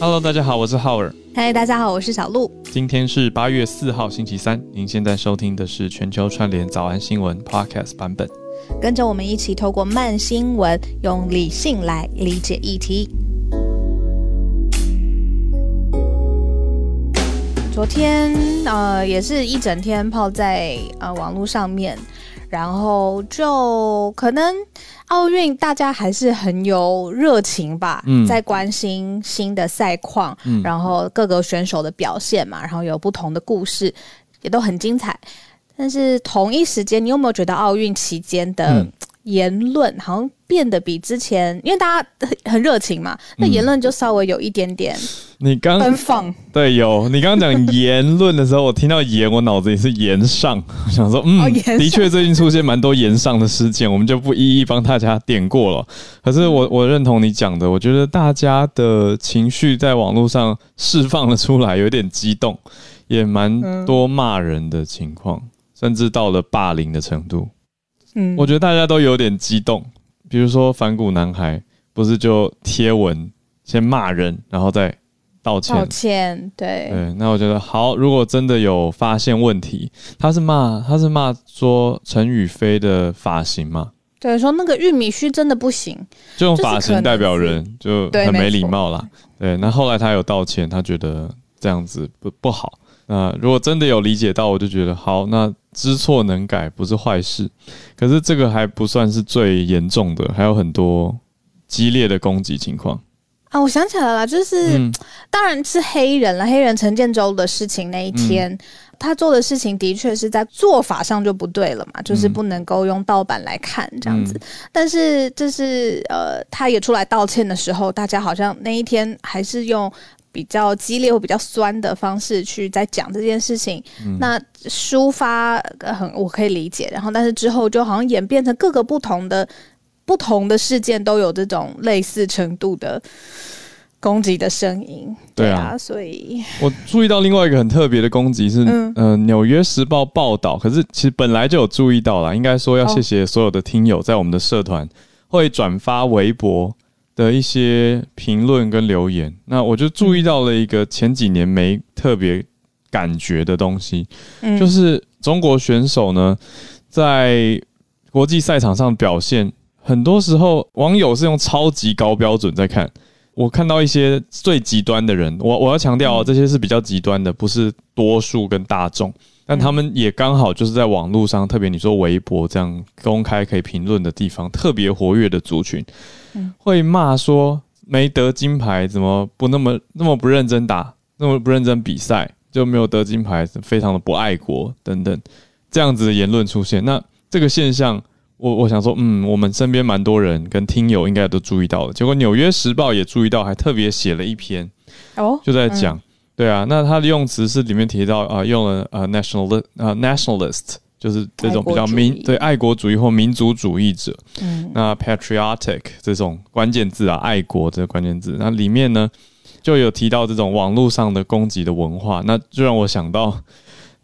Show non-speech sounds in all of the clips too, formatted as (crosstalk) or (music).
Hello，大家好，我是浩尔。嗨，大家好，我是小鹿。今天是八月四号，星期三。您现在收听的是全球串联早安新闻 Podcast 版本。跟着我们一起透过慢新闻，用理性来理解议题。昨天呃，也是一整天泡在呃网络上面，然后就可能奥运大家还是很有热情吧，在关心新的赛况，然后各个选手的表现嘛，然后有不同的故事，也都很精彩。但是同一时间，你有没有觉得奥运期间的言论好像变得比之前，因为大家很热情嘛，那言论就稍微有一点点你刚奔放。对，有你刚刚讲言论的时候，我听到言，我脑子里是言上，(laughs) 想说，嗯，的确最近出现蛮多言上的事件，我们就不一一帮大家点过了。可是我我认同你讲的，我觉得大家的情绪在网络上释放了出来，有点激动，也蛮多骂人的情况。甚至到了霸凌的程度，嗯，我觉得大家都有点激动。比如说反骨男孩，不是就贴文先骂人，然后再道歉。道歉，对对。那我觉得好，如果真的有发现问题，他是骂他是骂说陈宇飞的发型嘛？对，说那个玉米须真的不行，就用发型代表人，就很没礼貌啦。对，那后来他有道歉，他觉得这样子不不好。那如果真的有理解到，我就觉得好。那知错能改不是坏事，可是这个还不算是最严重的，还有很多激烈的攻击情况啊！我想起来了，就是当然是黑人了，黑人陈建州的事情那一天，他做的事情的确是在做法上就不对了嘛，就是不能够用盗版来看这样子。但是这是呃，他也出来道歉的时候，大家好像那一天还是用。比较激烈或比较酸的方式去在讲这件事情，那抒发很我可以理解。然后，但是之后就好像演变成各个不同的不同的事件都有这种类似程度的攻击的声音。对啊，所以我注意到另外一个很特别的攻击是，嗯，《纽约时报》报道，可是其实本来就有注意到了。应该说要谢谢所有的听友在我们的社团会转发微博。的一些评论跟留言，那我就注意到了一个前几年没特别感觉的东西，就是中国选手呢在国际赛场上表现，很多时候网友是用超级高标准在看。我看到一些最极端的人，我我要强调哦，这些是比较极端的，不是多数跟大众。但他们也刚好就是在网络上，特别你说微博这样公开可以评论的地方，特别活跃的族群，会骂说没得金牌，怎么不那么那么不认真打，那么不认真比赛就没有得金牌，非常的不爱国等等这样子的言论出现。那这个现象。我我想说，嗯，我们身边蛮多人跟听友应该都注意到了，结果《纽约时报》也注意到，还特别写了一篇，哦，就在讲，对啊，那他的用词是里面提到啊，用了呃 national 呃 nationalist，就是这种比较民对爱国主义或民族主义者，嗯，那 patriotic 这种关键字啊，爱国这个关键字，那里面呢就有提到这种网络上的攻击的文化，那就让我想到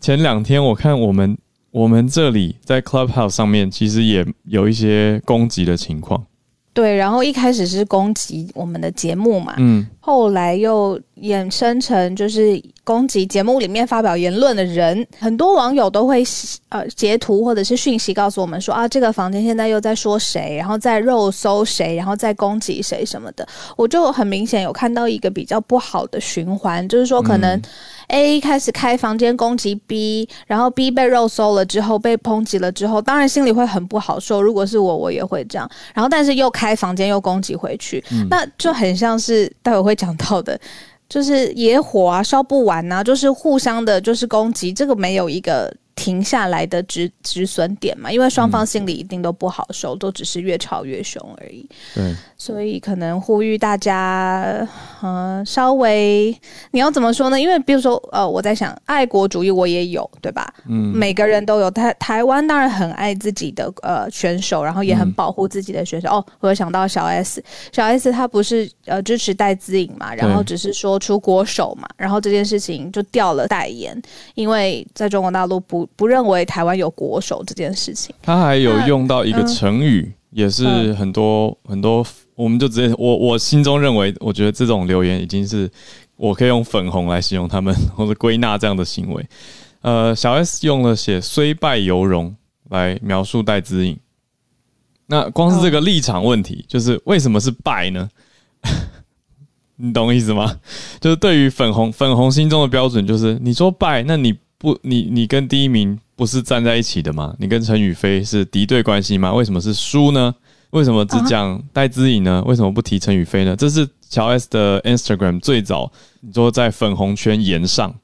前两天我看我们。我们这里在 Clubhouse 上面其实也有一些攻击的情况。对，然后一开始是攻击我们的节目嘛，嗯，后来又衍生成就是攻击节目里面发表言论的人，很多网友都会呃截图或者是讯息告诉我们说啊，这个房间现在又在说谁，然后在肉搜谁，然后在攻击谁什么的，我就很明显有看到一个比较不好的循环，就是说可能。A 开始开房间攻击 B，然后 B 被肉搜了之后被抨击了之后，当然心里会很不好受。如果是我，我也会这样。然后，但是又开房间又攻击回去，那就很像是待会会讲到的，就是野火啊，烧不完呐，就是互相的，就是攻击。这个没有一个。停下来的止止损点嘛，因为双方心里一定都不好受，都只是越吵越凶而已。对，所以可能呼吁大家，嗯，稍微你要怎么说呢？因为比如说，呃，我在想，爱国主义我也有，对吧？嗯，每个人都有。台台湾当然很爱自己的呃选手，然后也很保护自己的选手。哦，我想到小 S，小 S 她不是呃支持戴资颖嘛，然后只是说出国手嘛，然后这件事情就掉了代言，因为在中国大陆不。不认为台湾有国手这件事情，他还有用到一个成语，也是很多很多我们就直接我我心中认为，我觉得这种留言已经是我可以用粉红来形容他们，(laughs) 或者归纳这样的行为。呃，小 S 用了写虽败犹荣来描述戴资颖。那光是这个立场问题，就是为什么是败呢？(laughs) 你懂意思吗？就是对于粉红粉红心中的标准，就是你说败，那你不你你跟第一名不是站在一起的吗？你跟陈宇飞是敌对关系吗？为什么是输呢？为什么只讲戴资颖呢？为什么不提陈宇飞呢？这是乔 S 的 Instagram 最早你说在粉红圈言上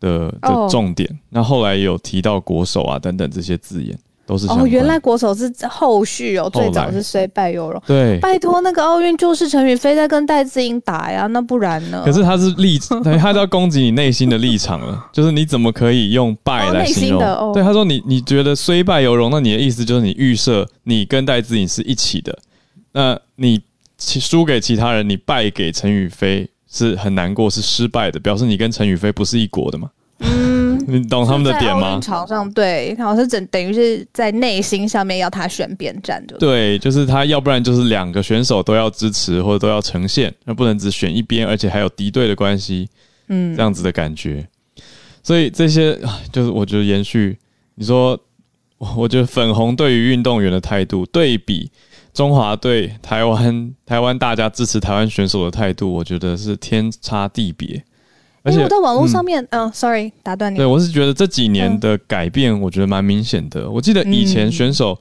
的的重点。那后来有提到国手啊等等这些字眼。都是哦，原来国手是后续哦，最早是虽败犹荣。对，拜托那个奥运就是陈宇飞在跟戴资颖打呀，那不然呢？可是他是立，(laughs) 他都要攻击你内心的立场了，就是你怎么可以用败来形容？对，他说你你觉得虽败犹荣，那你的意思就是你预设你跟戴资颖是一起的，那你输给其他人，你败给陈宇飞是很难过，是失败的，表示你跟陈宇飞不是一国的嘛？嗯，你懂他们的点吗？场上对，好像是等等于是在内心上面要他选边站的。对，就是他要不然就是两个选手都要支持或者都要呈现，那不能只选一边，而且还有敌对的关系，嗯，这样子的感觉。所以这些就是我觉得延续你说，我觉得粉红对于运动员的态度，对比中华队、台湾台湾大家支持台湾选手的态度，我觉得是天差地别。而且我在网络上面，嗯，sorry，打断你。对我是觉得这几年的改变，我觉得蛮明显的。我记得以前选手，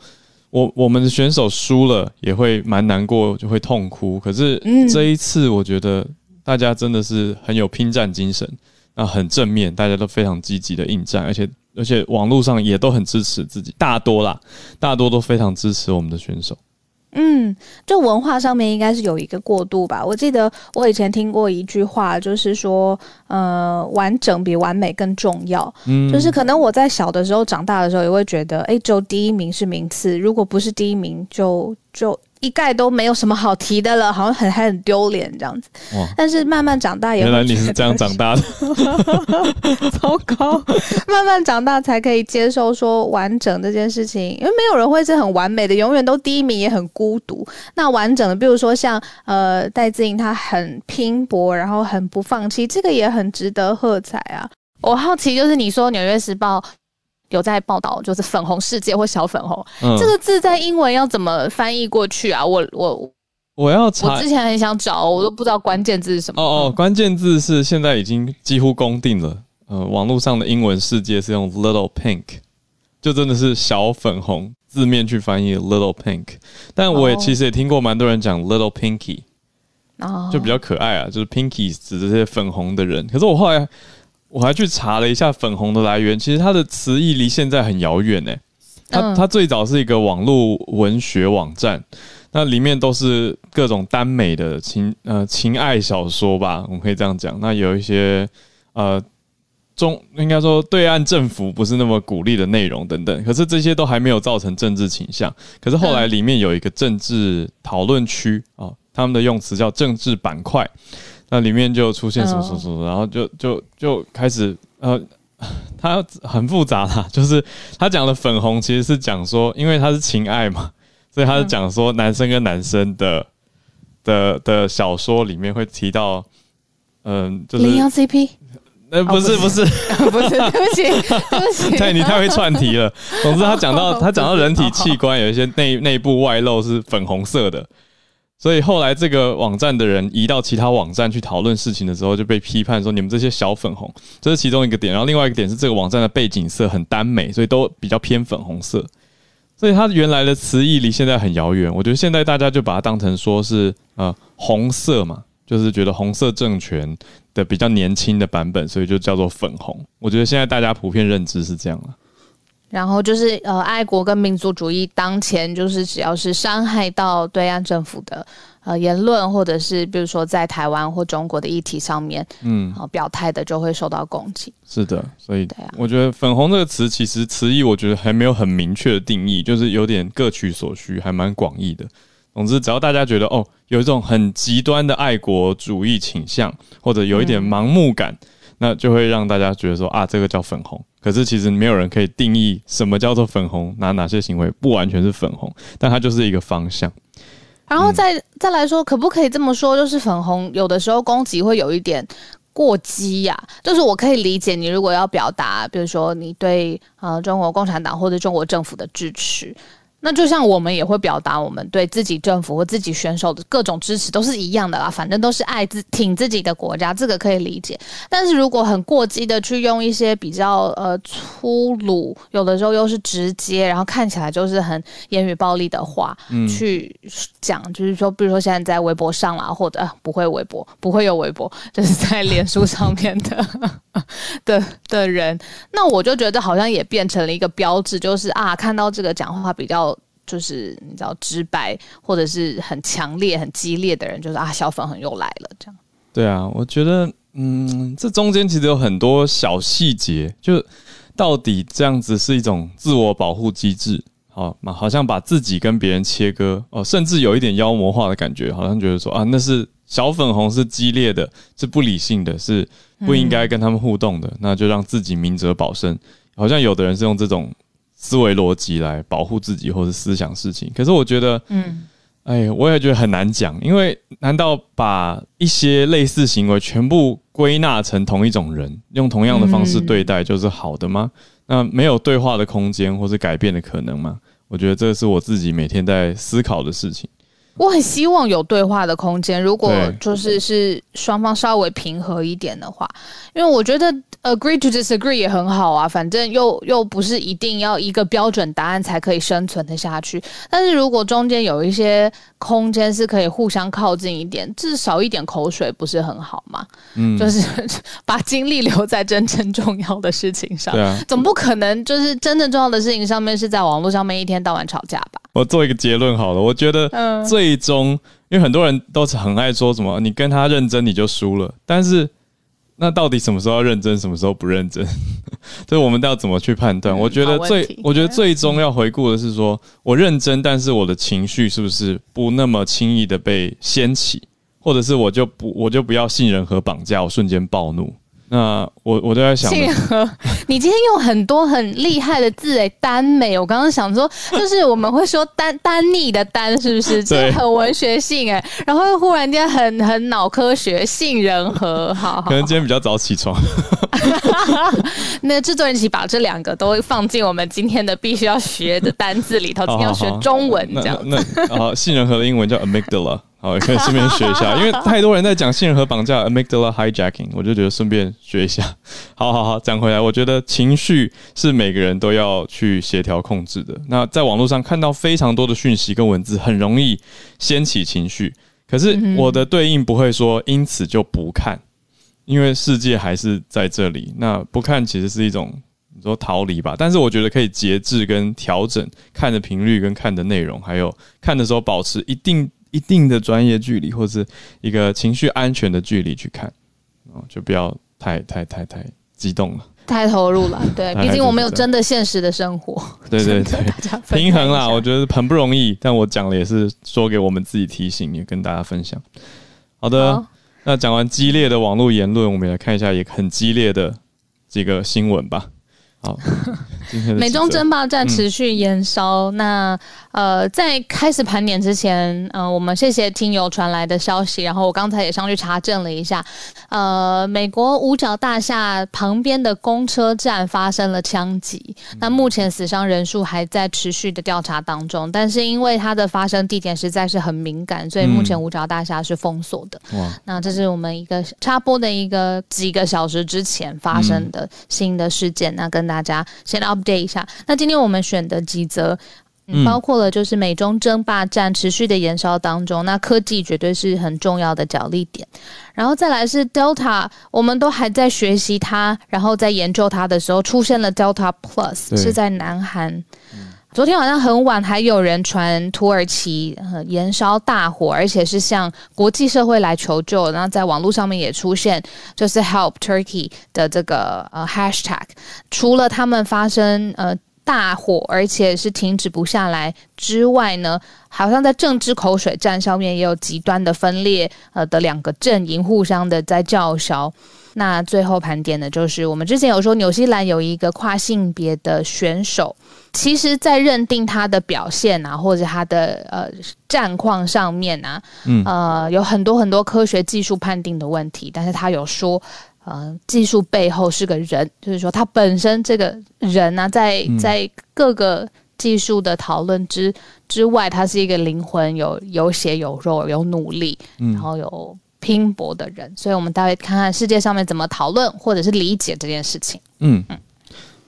我我们的选手输了也会蛮难过，就会痛哭。可是这一次，我觉得大家真的是很有拼战精神，那很正面，大家都非常积极的应战，而且而且网络上也都很支持自己，大多啦，大多都非常支持我们的选手。嗯，就文化上面应该是有一个过渡吧。我记得我以前听过一句话，就是说，呃，完整比完美更重要。嗯，就是可能我在小的时候长大的时候，也会觉得，哎，只有第一名是名次，如果不是第一名，就就。一概都没有什么好提的了，好像很还很丢脸这样子。但是慢慢长大，原来你是这样长大的，(laughs) 糟糕！慢慢长大才可以接受说完整这件事情，因为没有人会是很完美的，永远都第一名也很孤独。那完整的，比如说像呃戴志颖，他很拼搏，然后很不放弃，这个也很值得喝彩啊！我好奇，就是你说《纽约时报》。有在报道，就是粉红世界或小粉红这个字在英文要怎么翻译过去啊？我我我要查，我之前很想找，我都不知道关键字是什么。哦哦，关键字是现在已经几乎公定了。呃，网络上的英文世界是用 little pink，就真的是小粉红字面去翻译 little pink。但我也其实也听过蛮多人讲 little pinky，哦，就比较可爱啊，就是 pinky 指这些粉红的人。可是我后来。我还去查了一下粉红的来源，其实它的词义离现在很遥远呢。它它最早是一个网络文学网站，那里面都是各种耽美的情呃情爱小说吧，我们可以这样讲。那有一些呃中应该说对岸政府不是那么鼓励的内容等等，可是这些都还没有造成政治倾向。可是后来里面有一个政治讨论区啊，他们的用词叫政治板块。那里面就出现什么什么什么，然后就就就开始呃，(laughs) 他很复杂啦，就是他讲的粉红其实是讲说，因为他是情爱嘛，所以他是讲说男生跟男生的的的小说里面会提到，嗯，就是羚羊 CP，呃，不是不是。(laughs) 不是，对不起对不起，(laughs) 对你太会串题了。总之他讲到他讲到人体器官有一些内内部外露是粉红色的。所以后来这个网站的人移到其他网站去讨论事情的时候，就被批判说你们这些小粉红，这是其中一个点。然后另外一个点是这个网站的背景色很耽美，所以都比较偏粉红色。所以它原来的词义离现在很遥远。我觉得现在大家就把它当成说是呃红色嘛，就是觉得红色政权的比较年轻的版本，所以就叫做粉红。我觉得现在大家普遍认知是这样了。然后就是呃，爱国跟民族主义当前就是只要是伤害到对岸政府的呃言论，或者是比如说在台湾或中国的议题上面，嗯，表态的就会受到攻击。是的，所以我觉得“粉红”这个词其实词义，我觉得还没有很明确的定义，就是有点各取所需，还蛮广义的。总之，只要大家觉得哦，有一种很极端的爱国主义倾向，或者有一点盲目感。那就会让大家觉得说啊，这个叫粉红。可是其实没有人可以定义什么叫做粉红，哪哪些行为不完全是粉红，但它就是一个方向。然后再再来说，可不可以这么说？就是粉红有的时候攻击会有一点过激呀。就是我可以理解你如果要表达，比如说你对呃中国共产党或者中国政府的支持。那就像我们也会表达我们对自己政府或自己选手的各种支持，都是一样的啦。反正都是爱自挺自己的国家，这个可以理解。但是如果很过激的去用一些比较呃粗鲁，有的时候又是直接，然后看起来就是很言语暴力的话去讲，就是说，比如说现在在微博上啦，或者不会微博，不会有微博，就是在脸书上面的 (laughs) 的的人，那我就觉得好像也变成了一个标志，就是啊，看到这个讲话比较。就是你知道直白或者是很强烈、很激烈的人，就是啊，小粉红又来了这样。对啊，我觉得嗯，这中间其实有很多小细节，就到底这样子是一种自我保护机制，好嘛？好像把自己跟别人切割哦，甚至有一点妖魔化的感觉，好像觉得说啊，那是小粉红是激烈的，是不理性的，是不应该跟他们互动的，那就让自己明哲保身。好像有的人是用这种。思维逻辑来保护自己，或是思想事情。可是我觉得，嗯，哎，我也觉得很难讲。因为难道把一些类似行为全部归纳成同一种人，用同样的方式对待，就是好的吗？那没有对话的空间，或是改变的可能吗？我觉得这是我自己每天在思考的事情。我很希望有对话的空间，如果就是是双方稍微平和一点的话，因为我觉得。Agree to disagree 也很好啊，反正又又不是一定要一个标准答案才可以生存的下去。但是如果中间有一些空间是可以互相靠近一点，至少一点口水不是很好吗？嗯，就是 (laughs) 把精力留在真正重要的事情上。对啊，总不可能就是真正重要的事情上面是在网络上面一天到晚吵架吧？我做一个结论好了，我觉得最终，因为很多人都是很爱说什么，你跟他认真你就输了，但是。那到底什么时候要认真，什么时候不认真？(laughs) 这我们要怎么去判断？我觉得最，我觉得最终要回顾的是说，我认真，但是我的情绪是不是不那么轻易的被掀起，或者是我就不，我就不要信任和绑架，我瞬间暴怒。那我我都在想，你今天用很多很厉害的字诶，耽美。我刚刚想说，就是我们会说单单逆的单，是不是？对，很文学性诶。然后又忽然间很很脑科学，杏仁核，好，可能今天比较早起床。(laughs) 那制作人一起把这两个都放进我们今天的必须要学的单字里头，(laughs) 今天要学中文这样。那好，杏仁核的英文叫 amygdala。好，可 (laughs) 以顺便学一下，(laughs) 因为太多人在讲信任和绑架 （amygdala hijacking），我就觉得顺便学一下。(laughs) 好好好，讲回来，我觉得情绪是每个人都要去协调控制的。那在网络上看到非常多的讯息跟文字，很容易掀起情绪。可是我的对应不会说因此就不看，因为世界还是在这里。那不看其实是一种你说逃离吧，但是我觉得可以节制跟调整看的频率跟看的内容，还有看的时候保持一定。一定的专业距离，或是一个情绪安全的距离去看，哦，就不要太太太太激动了，太投入了。(laughs) 对，毕竟我们有真的现实的生活。对对对，平衡啦，我觉得很不容易。但我讲了也是说给我们自己提醒，也跟大家分享。好的，那讲完激烈的网络言论，我们来看一下也很激烈的几个新闻吧。好，(laughs) 美中争霸战持续延烧。那呃，在开始盘点之前，呃，我们谢谢听友传来的消息。然后我刚才也上去查证了一下，呃，美国五角大厦旁边的公车站发生了枪击。那目前死伤人数还在持续的调查当中，但是因为它的发生地点实在是很敏感，所以目前五角大厦是封锁的。哇，那这是我们一个插播的一个几个小时之前发生的新的事件。那跟大大家先 update 一下。那今天我们选的几则，包括了就是美中争霸战持续的燃烧当中，那科技绝对是很重要的角力点。然后再来是 Delta，我们都还在学习它，然后在研究它的时候，出现了 Delta Plus，是在南韩。昨天晚上很晚，还有人传土耳其燃烧大火，而且是向国际社会来求救。然后在网络上面也出现，就是 Help Turkey 的这个呃 Hashtag。除了他们发生呃大火，而且是停止不下来之外呢，好像在政治口水战上面也有极端的分裂呃的两个阵营互相的在叫嚣。那最后盘点的就是我们之前有说，纽西兰有一个跨性别的选手。其实，在认定他的表现啊，或者他的呃战况上面啊，嗯，呃，有很多很多科学技术判定的问题。但是他有说，呃，技术背后是个人，就是说他本身这个人呢，在在各个技术的讨论之之外，他是一个灵魂，有有血有肉，有努力，然后有拼搏的人。所以，我们待会看看世界上面怎么讨论或者是理解这件事情。嗯嗯。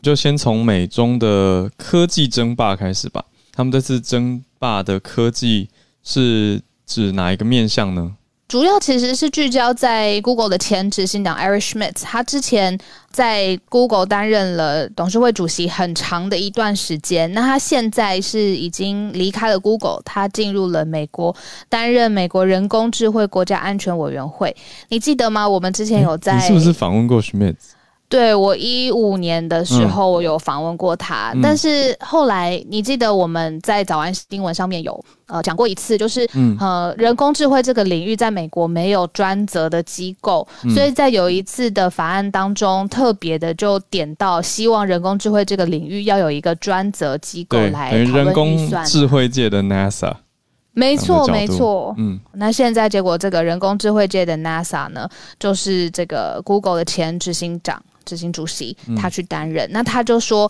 就先从美中的科技争霸开始吧。他们这次争霸的科技是指哪一个面向呢？主要其实是聚焦在 Google 的前执行长 Eric Schmidt，他之前在 Google 担任了董事会主席很长的一段时间。那他现在是已经离开了 Google，他进入了美国担任美国人工智慧国家安全委员会。你记得吗？我们之前有在，你是不是访问过 Schmidt？对我一五年的时候，我有访问过他，但是后来你记得我们在早安新闻上面有呃讲过一次，就是呃人工智慧这个领域在美国没有专责的机构，所以在有一次的法案当中，特别的就点到希望人工智慧这个领域要有一个专责机构来人工智慧界的 NASA。没错，没错。嗯，那现在结果这个人工智慧界的 NASA 呢，就是这个 Google 的前执行长。执行主席他去担任，那他就说，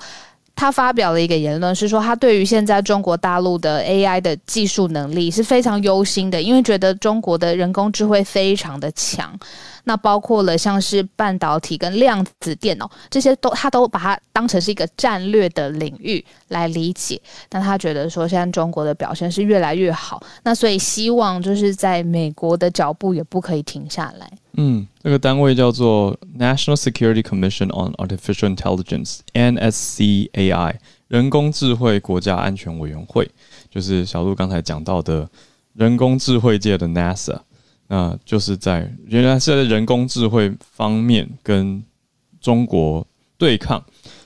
他发表了一个言论，是说他对于现在中国大陆的 AI 的技术能力是非常忧心的，因为觉得中国的人工智慧非常的强。那包括了像是半导体跟量子电脑这些都，他都把它当成是一个战略的领域来理解。那他觉得说，现在中国的表现是越来越好，那所以希望就是在美国的脚步也不可以停下来。嗯，这个单位叫做 National Security Commission on Artificial Intelligence（NSCAI），人工智慧国家安全委员会，就是小鹿刚才讲到的人工智慧界的 NASA。那就是在原来是在人工智慧方面跟中国对抗，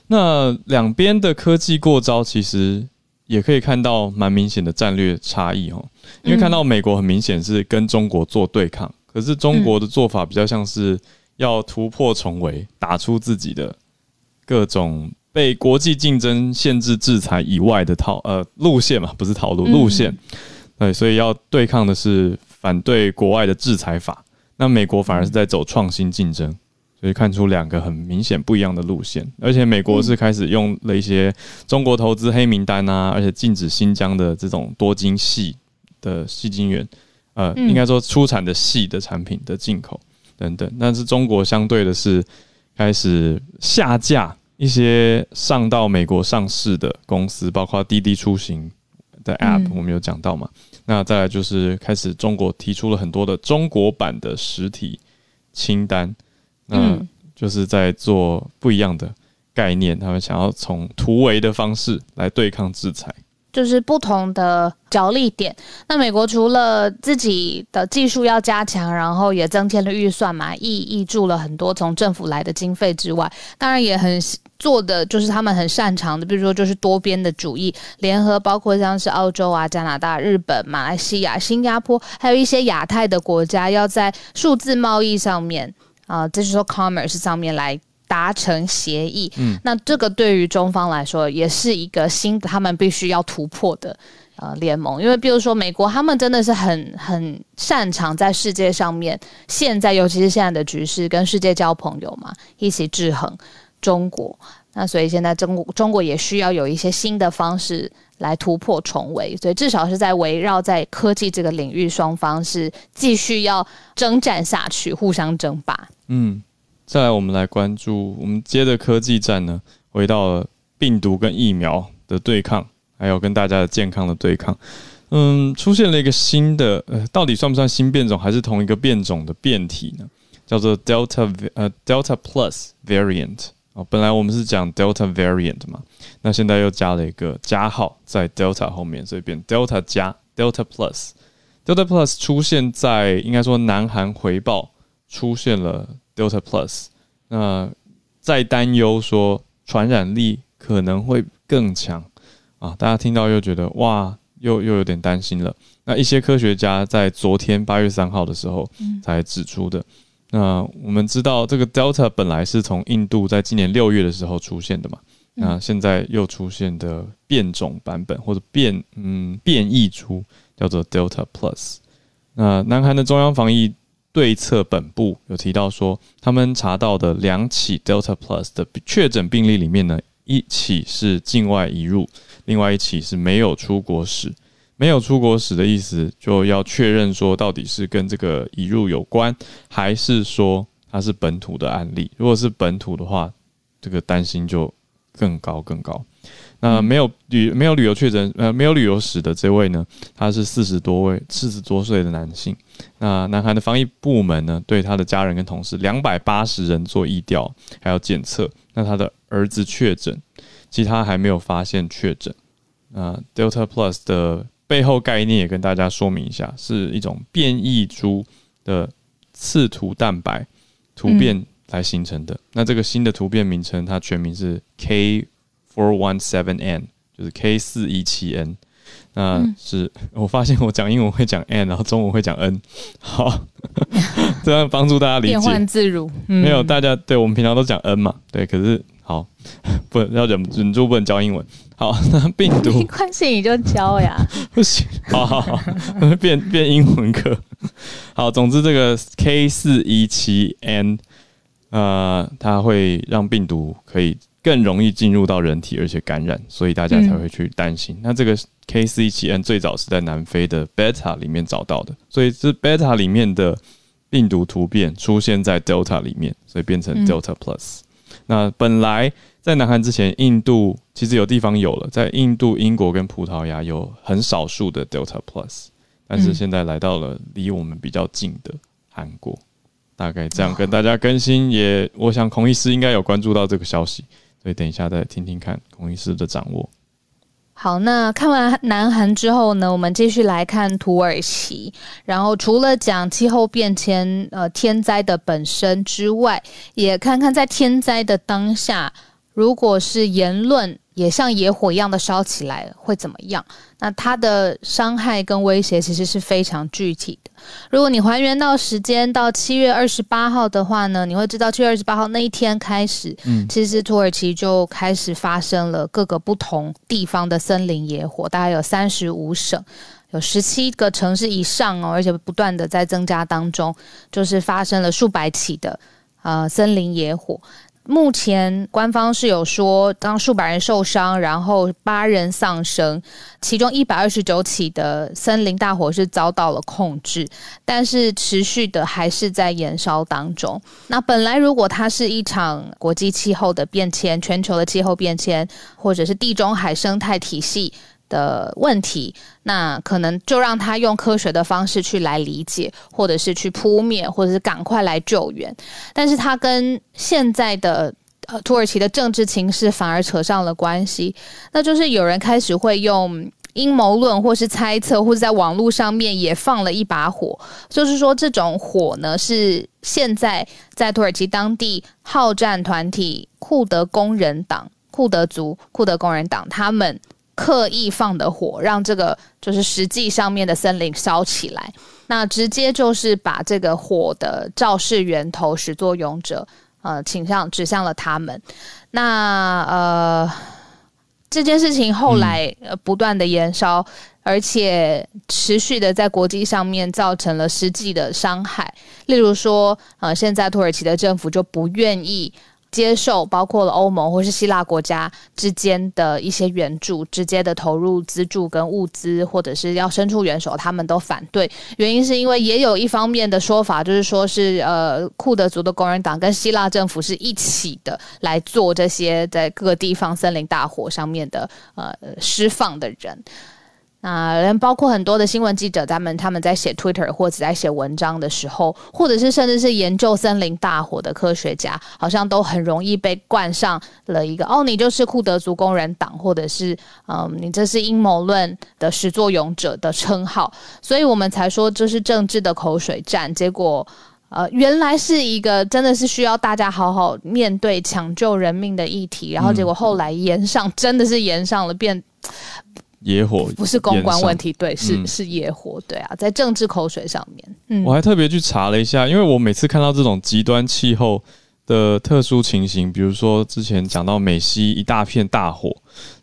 那两边的科技过招，其实也可以看到蛮明显的战略差异哦。因为看到美国很明显是跟中国做对抗，可是中国的做法比较像是要突破重围，打出自己的各种被国际竞争限制制裁以外的套呃路线嘛，不是套路路线，对，所以要对抗的是。反对国外的制裁法，那美国反而是在走创新竞争，所以看出两个很明显不一样的路线。而且美国是开始用了一些中国投资黑名单啊，而且禁止新疆的这种多晶系的细晶圆，呃，应该说出产的细的产品的进口等等。但是中国相对的是开始下架一些上到美国上市的公司，包括滴滴出行的 App，我们有讲到嘛？那再来就是开始，中国提出了很多的中国版的实体清单，那就是在做不一样的概念，他们想要从突围的方式来对抗制裁，就是不同的着力点。那美国除了自己的技术要加强，然后也增添了预算嘛，挹挹注了很多从政府来的经费之外，当然也很。做的就是他们很擅长的，比如说就是多边的主义，联合包括像是澳洲啊、加拿大、日本、马来西亚、新加坡，还有一些亚太的国家，要在数字贸易上面啊，就是说 commerce 上面来达成协议。嗯，那这个对于中方来说也是一个新的，他们必须要突破的呃联盟，因为比如说美国，他们真的是很很擅长在世界上面，现在尤其是现在的局势，跟世界交朋友嘛，一起制衡。中国，那所以现在中国中国也需要有一些新的方式来突破重围，所以至少是在围绕在科技这个领域，双方是继续要征战下去，互相争霸。嗯，再来我们来关注，我们接着科技战呢，回到了病毒跟疫苗的对抗，还有跟大家的健康的对抗。嗯，出现了一个新的，呃，到底算不算新变种，还是同一个变种的变体呢？叫做 Delta 呃 Delta Plus Variant。哦，本来我们是讲 Delta variant 嘛，那现在又加了一个加号在 Delta 后面，所以变 Delta 加 Delta Plus。Delta Plus 出现在应该说南韩回报出现了 Delta Plus，那在担忧说传染力可能会更强啊，大家听到又觉得哇，又又有点担心了。那一些科学家在昨天八月三号的时候才指出的。那我们知道，这个 Delta 本来是从印度在今年六月的时候出现的嘛？那现在又出现的变种版本或者变嗯变异株叫做 Delta Plus。那南韩的中央防疫对策本部有提到说，他们查到的两起 Delta Plus 的确诊病例里面呢，一起是境外移入，另外一起是没有出国史。没有出国史的意思，就要确认说到底是跟这个移入有关，还是说它是本土的案例。如果是本土的话，这个担心就更高更高。那没有旅没有旅游确诊呃没有旅游史的这位呢，他是四十多位四十多岁的男性。那南韩的防疫部门呢，对他的家人跟同事两百八十人做疫调，还有检测。那他的儿子确诊，其他还没有发现确诊。那 Delta Plus 的。背后概念也跟大家说明一下，是一种变异株的刺突蛋白突变来形成的。那这个新的突变名称，它全名是 K four one seven N，就是 K 四一七 N。那是我发现我讲英文会讲 N，然后中文会讲 N，好，(laughs) 这样帮助大家理解。变换自如，没有大家对我们平常都讲 N 嘛？对，可是好，不要忍忍住不能教英文。好，那病毒没关系，你就教呀。(laughs) 不行，好好好，变变英文课。好，总之这个 K 四一七 N，呃，它会让病毒可以更容易进入到人体，而且感染，所以大家才会去担心。那这个 K 四一七 N 最早是在南非的 Beta 里面找到的，所以是 Beta 里面的病毒突变出现在 Delta 里面，所以变成 Delta Plus。那本来。在南韩之前，印度其实有地方有了，在印度、英国跟葡萄牙有很少数的 Delta Plus，但是现在来到了离我们比较近的韩国，大概这样跟大家更新。也我想孔医师应该有关注到这个消息，所以等一下再听听看孔医师的掌握。好，那看完南韩之后呢，我们继续来看土耳其。然后除了讲气候变迁、呃天灾的本身之外，也看看在天灾的当下。如果是言论也像野火一样的烧起来，会怎么样？那它的伤害跟威胁其实是非常具体的。如果你还原到时间到七月二十八号的话呢，你会知道七月二十八号那一天开始，嗯，其实土耳其就开始发生了各个不同地方的森林野火，大概有三十五省，有十七个城市以上哦，而且不断的在增加当中，就是发生了数百起的呃森林野火。目前官方是有说，当数百人受伤，然后八人丧生，其中一百二十九起的森林大火是遭到了控制，但是持续的还是在燃烧当中。那本来如果它是一场国际气候的变迁、全球的气候变迁，或者是地中海生态体系。的问题，那可能就让他用科学的方式去来理解，或者是去扑灭，或者是赶快来救援。但是他跟现在的呃土耳其的政治情势反而扯上了关系，那就是有人开始会用阴谋论，或是猜测，或者在网络上面也放了一把火，就是说这种火呢是现在在土耳其当地好战团体库德工人党、库德族、库德工人党他们。刻意放的火，让这个就是实际上面的森林烧起来，那直接就是把这个火的肇事源头始作俑者，呃，倾向指向了他们。那呃，这件事情后来不断的延烧，而且持续的在国际上面造成了实际的伤害。例如说，呃，现在土耳其的政府就不愿意。接受包括了欧盟或是希腊国家之间的一些援助，直接的投入资助跟物资，或者是要伸出援手，他们都反对。原因是因为也有一方面的说法，就是说是呃库德族的工人党跟希腊政府是一起的来做这些在各个地方森林大火上面的呃释放的人。那连包括很多的新闻记者，他们他们在写 Twitter 或者在写文章的时候，或者是甚至是研究森林大火的科学家，好像都很容易被冠上了一个哦，你就是库德族工人党，或者是嗯，你这是阴谋论的始作俑者的称号，所以我们才说这是政治的口水战。结果呃，原来是一个真的是需要大家好好面对抢救人命的议题，然后结果后来延上，真的是延上了变。野火不是公关问题，对，是是野火，对啊，在政治口水上面。嗯，我还特别去查了一下，因为我每次看到这种极端气候的的特殊情形，比如说之前讲到美西一大片大火，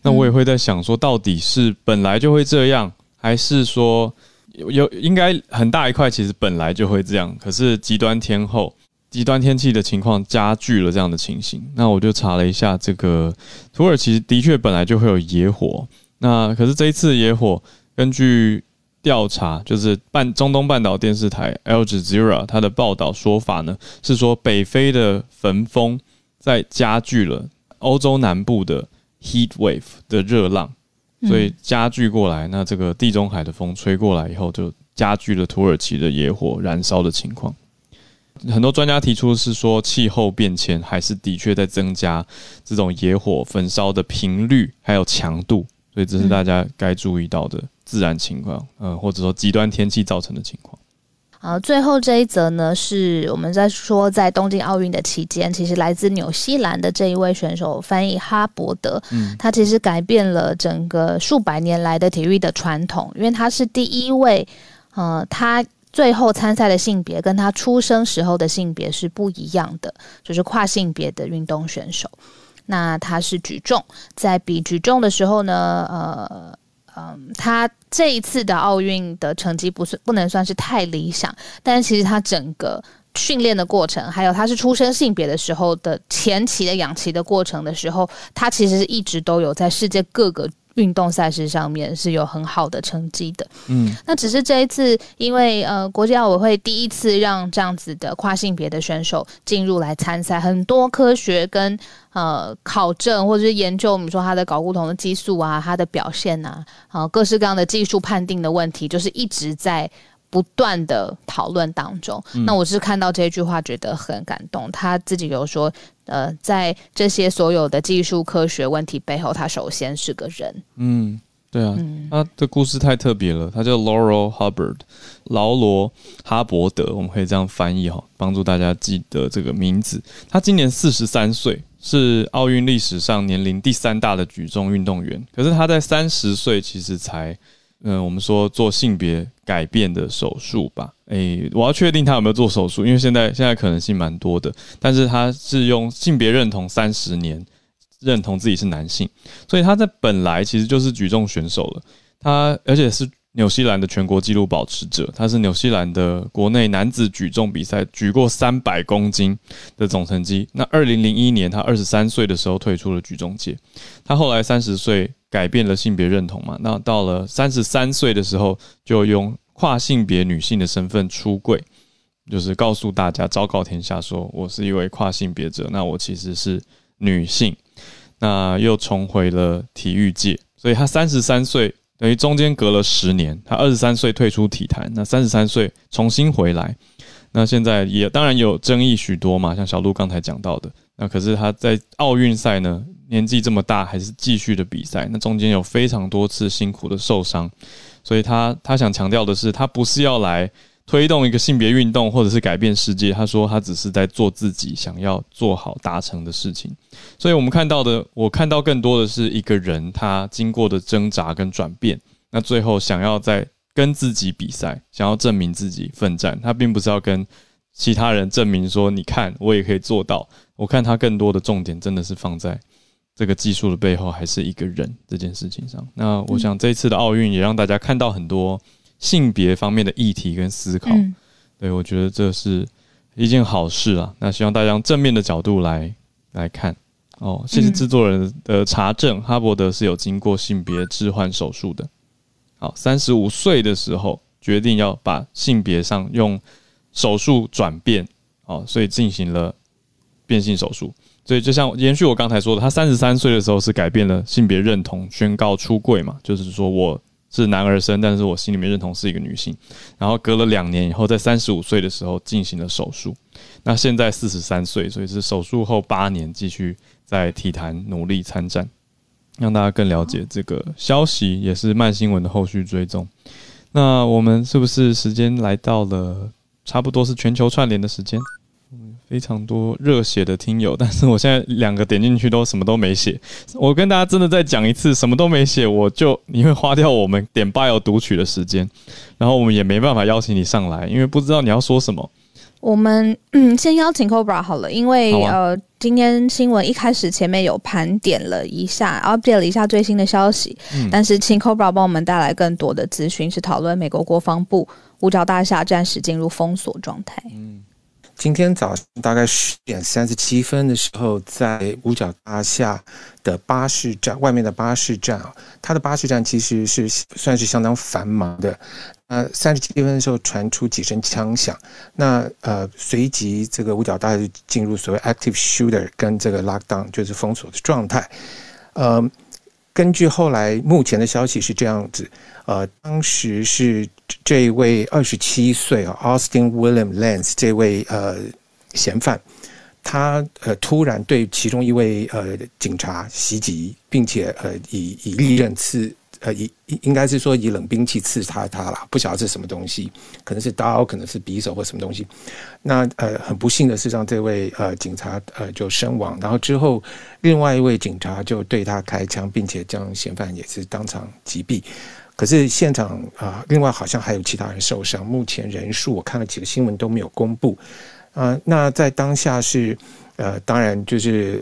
那我也会在想说，到底是本来就会这样，还是说有应该很大一块其实本来就会这样，可是极端天后、极端天气的情况加剧了这样的情形。那我就查了一下，这个土耳其的确本来就会有野火，那可是这一次野火，根据调查就是半中东半岛电视台 Al Jazeera 它的报道说法呢，是说北非的焚风在加剧了欧洲南部的 heat wave 的热浪，所以加剧过来，那这个地中海的风吹过来以后，就加剧了土耳其的野火燃烧的情况。很多专家提出是说，气候变迁还是的确在增加这种野火焚烧的频率还有强度，所以这是大家该注意到的。自然情况，嗯，或者说极端天气造成的情况。好，最后这一则呢，是我们在说，在东京奥运的期间，其实来自纽西兰的这一位选手翻译哈伯德，嗯，他其实改变了整个数百年来的体育的传统，因为他是第一位，呃，他最后参赛的性别跟他出生时候的性别是不一样的，就是跨性别的运动选手。那他是举重，在比举重的时候呢，呃。嗯，他这一次的奥运的成绩不算不能算是太理想，但是其实他整个训练的过程，还有他是出生性别的时候的前期的养期的过程的时候，他其实是一直都有在世界各个。运动赛事上面是有很好的成绩的，嗯，那只是这一次，因为呃，国际奥委会第一次让这样子的跨性别的选手进入来参赛，很多科学跟呃考证或者是研究，我们说他的睾固酮的激素啊，他的表现啊，啊，各式各样的技术判定的问题，就是一直在。不断的讨论当中，那我是看到这句话觉得很感动。他自己有说，呃，在这些所有的技术科学问题背后，他首先是个人。嗯，对啊，他的故事太特别了。他叫 Laurel Hubbard，劳罗哈伯德，我们可以这样翻译哈，帮助大家记得这个名字。他今年四十三岁，是奥运历史上年龄第三大的举重运动员。可是他在三十岁其实才。嗯，我们说做性别改变的手术吧。诶，我要确定他有没有做手术，因为现在现在可能性蛮多的。但是他是用性别认同三十年，认同自己是男性，所以他在本来其实就是举重选手了。他而且是纽西兰的全国纪录保持者，他是纽西兰的国内男子举重比赛举过三百公斤的总成绩。那二零零一年他二十三岁的时候退出了举重界，他后来三十岁。改变了性别认同嘛？那到了三十三岁的时候，就用跨性别女性的身份出柜，就是告诉大家，昭告天下，说我是一位跨性别者。那我其实是女性。那又重回了体育界，所以他三十三岁，等于中间隔了十年。他二十三岁退出体坛，那三十三岁重新回来。那现在也当然有争议许多嘛，像小鹿刚才讲到的。那可是他在奥运赛呢？年纪这么大还是继续的比赛，那中间有非常多次辛苦的受伤，所以他他想强调的是，他不是要来推动一个性别运动或者是改变世界，他说他只是在做自己想要做好达成的事情。所以我们看到的，我看到更多的是一个人他经过的挣扎跟转变，那最后想要在跟自己比赛，想要证明自己奋战，他并不是要跟其他人证明说，你看我也可以做到。我看他更多的重点真的是放在。这个技术的背后还是一个人这件事情上，那我想这一次的奥运也让大家看到很多性别方面的议题跟思考，对我觉得这是一件好事啊。那希望大家用正面的角度来来看哦。谢谢制作人的查证，哈伯德是有经过性别置换手术的。好，三十五岁的时候决定要把性别上用手术转变，哦，所以进行了变性手术。所以，就像延续我刚才说的，他三十三岁的时候是改变了性别认同，宣告出柜嘛，就是说我是男儿身，但是我心里面认同是一个女性。然后隔了两年以后，在三十五岁的时候进行了手术。那现在四十三岁，所以是手术后八年继续在体坛努力参战，让大家更了解这个消息，也是慢新闻的后续追踪。那我们是不是时间来到了差不多是全球串联的时间？非常多热血的听友，(laughs) 但是我现在两个点进去都什么都没写。我跟大家真的再讲一次，什么都没写，我就你会花掉我们点 bio 读取的时间，然后我们也没办法邀请你上来，因为不知道你要说什么。我们嗯，先邀请 Cobra 好了，因为呃，今天新闻一开始前面有盘点了一下，update 了一下最新的消息，但是请 Cobra 帮我们带来更多的资讯，是讨论美国国防部五角大厦暂时进入封锁状态。嗯。今天早上大概十点三十七分的时候，在五角大厦的巴士站外面的巴士站啊，它的巴士站其实是算是相当繁忙的。呃，三十七分的时候传出几声枪响，那呃，随即这个五角大厦就进入所谓 active shooter 跟这个 lockdown 就是封锁的状态。呃，根据后来目前的消息是这样子，呃，当时是。这位二十七岁啊，Austin William Lance 这位呃嫌犯，他呃突然对其中一位呃警察袭击，并且呃以以利刃刺呃以应应该是说以冷兵器刺杀他了，不晓得是什么东西，可能是刀，可能是匕首或什么东西。那呃很不幸的是，让这位呃警察呃就身亡，然后之后另外一位警察就对他开枪，并且将嫌犯也是当场击毙。可是现场啊，另外好像还有其他人受伤，目前人数我看了几个新闻都没有公布。啊，那在当下是呃，当然就是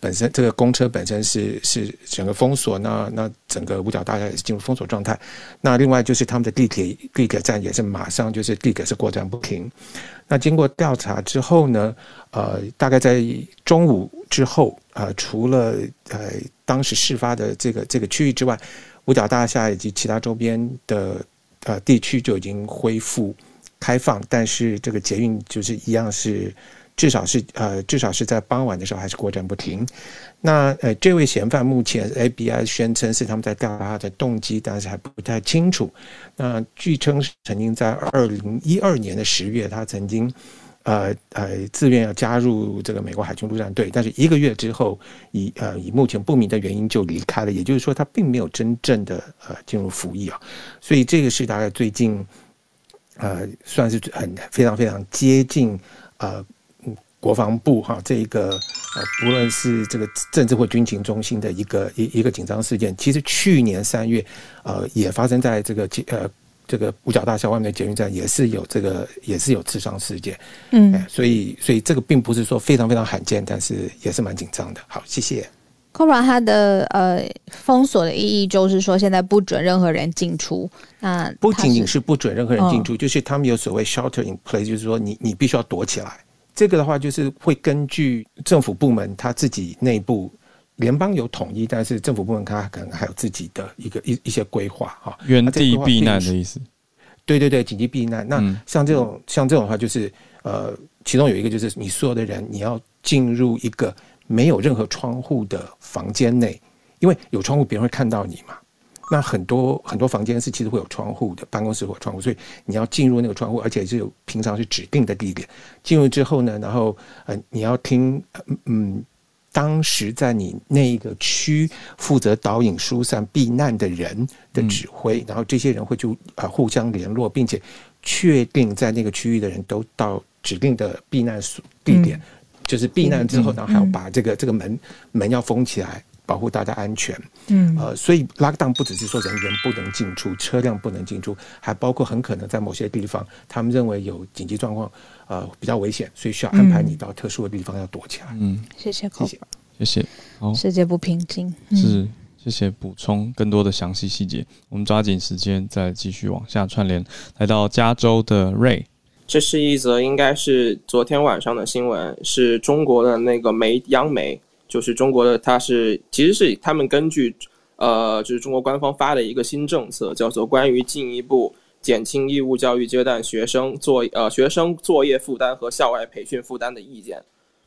本身这个公车本身是是整个封锁，那那整个五角大厦也是进入封锁状态。那另外就是他们的地铁地铁站也是马上就是地铁是过站不停。那经过调查之后呢，呃，大概在中午之后啊，除了呃当时事发的这个这个区域之外。五角大厦以及其他周边的呃地区就已经恢复开放，但是这个捷运就是一样是，至少是呃至少是在傍晚的时候还是过站不停。那呃这位嫌犯目前 ABI 宣称是他们在调查他的动机，但是还不太清楚。那据称曾经在二零一二年的十月，他曾经。呃呃，自愿要加入这个美国海军陆战队，但是一个月之后，以呃以目前不明的原因就离开了。也就是说，他并没有真正的呃进入服役啊。所以这个是大概最近，呃，算是很非常非常接近呃国防部哈这一个呃不论是这个政治或军情中心的一个一一个紧张事件。其实去年三月，呃，也发生在这个呃。这个五角大厦外面的捷运站也是有这个，也是有刺伤事件，嗯，所以所以这个并不是说非常非常罕见，但是也是蛮紧张的。好，谢谢。Cobra 它的呃封锁的意义就是说，现在不准任何人进出。那不仅仅是不准任何人进出，就是他们有所谓 shelter in place，就是说你你必须要躲起来。这个的话，就是会根据政府部门他自己内部。联邦有统一，但是政府部门它可能还有自己的一个一一些规划哈。原地避难的意思。对对对，紧急避难。那像这种像这种的话，就是呃，其中有一个就是你所有的人你要进入一个没有任何窗户的房间内，因为有窗户别人会看到你嘛。那很多很多房间是其实会有窗户的，办公室会有窗户，所以你要进入那个窗户，而且是有平常是指定的地点。进入之后呢，然后呃，你要听嗯。当时在你那个区负责导引疏散避难的人的指挥，然后这些人会就啊互相联络，并且确定在那个区域的人都到指定的避难所地点，就是避难之后，然后还要把这个这个门门要封起来。保护大家安全，嗯，呃，所以 lockdown 不只是说人员不能进出，车辆不能进出，还包括很可能在某些地方，他们认为有紧急状况，呃，比较危险，所以需要安排你到特殊的地方要躲起来。嗯，谢谢，谢谢，谢谢。好，世界不平静，是，谢谢补充更多的详细细节。我们抓紧时间再继续往下串联，来到加州的 Ray，这是一则应该是昨天晚上的新闻，是中国的那个媒央媒。就是中国的，它是其实是他们根据，呃，就是中国官方发的一个新政策，叫做关于进一步减轻义务教育阶段学生作呃学生作业负担和校外培训负担的意见。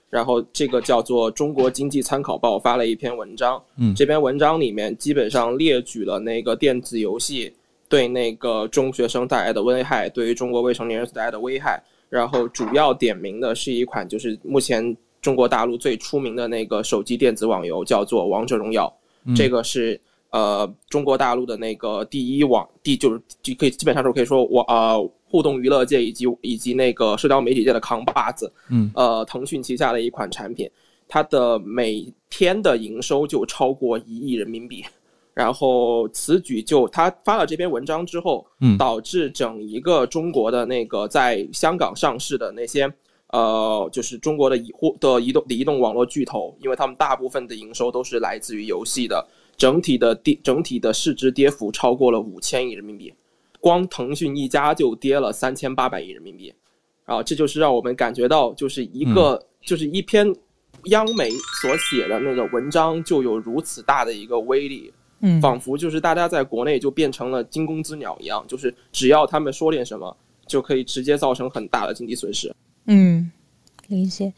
然后这个叫做《中国经济参考报》发了一篇文章，嗯，这篇文章里面基本上列举了那个电子游戏对那个中学生带来的危害，对于中国未成年人所带来的危害。然后主要点名的是一款就是目前。中国大陆最出名的那个手机电子网游叫做《王者荣耀》，这个是呃中国大陆的那个第一网，第就是就可以基本上是可以说我呃互动娱乐界以及以及那个社交媒体界的扛把子。嗯，呃，腾讯旗下的一款产品，它的每天的营收就超过一亿人民币，然后此举就他发了这篇文章之后，嗯，导致整一个中国的那个在香港上市的那些呃，就是中国的移或的移动移动网络巨头，因为他们大部分的营收都是来自于游戏的，整体的跌整体的市值跌幅超过了五千亿人民币，光腾讯一家就跌了三千八百亿人民币，啊，这就是让我们感觉到，就是一个就是一篇央媒所写的那个文章就有如此大的一个威力。嗯仿佛就是大家在国内就变成了惊弓之鸟一样，就是只要他们说点什么，就可以直接造成很大的经济损失。嗯，理解。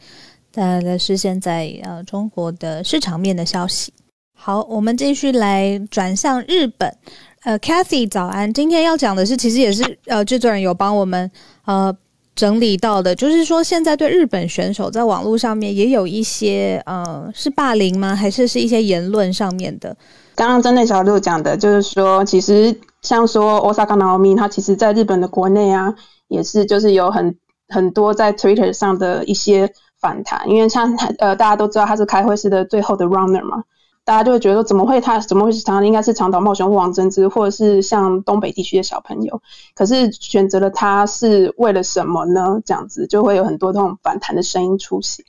带来的是现在呃中国的市场面的消息。好，我们继续来转向日本。呃，Cathy 早安，今天要讲的是，其实也是呃制作人有帮我们呃。整理到的，就是说现在对日本选手在网络上面也有一些呃，是霸凌吗？还是是一些言论上面的？刚刚针对小六讲的，就是说，其实像说 Osaka Naomi，他其实在日本的国内啊，也是就是有很很多在 Twitter 上的一些反弹，因为像呃大家都知道他是开会式的最后的 runner 嘛。大家就会觉得说怎么会他怎么会是他应该是长岛茂雄或王贞治，或者是像东北地区的小朋友，可是选择了他是为了什么呢？这样子就会有很多这种反弹的声音出现。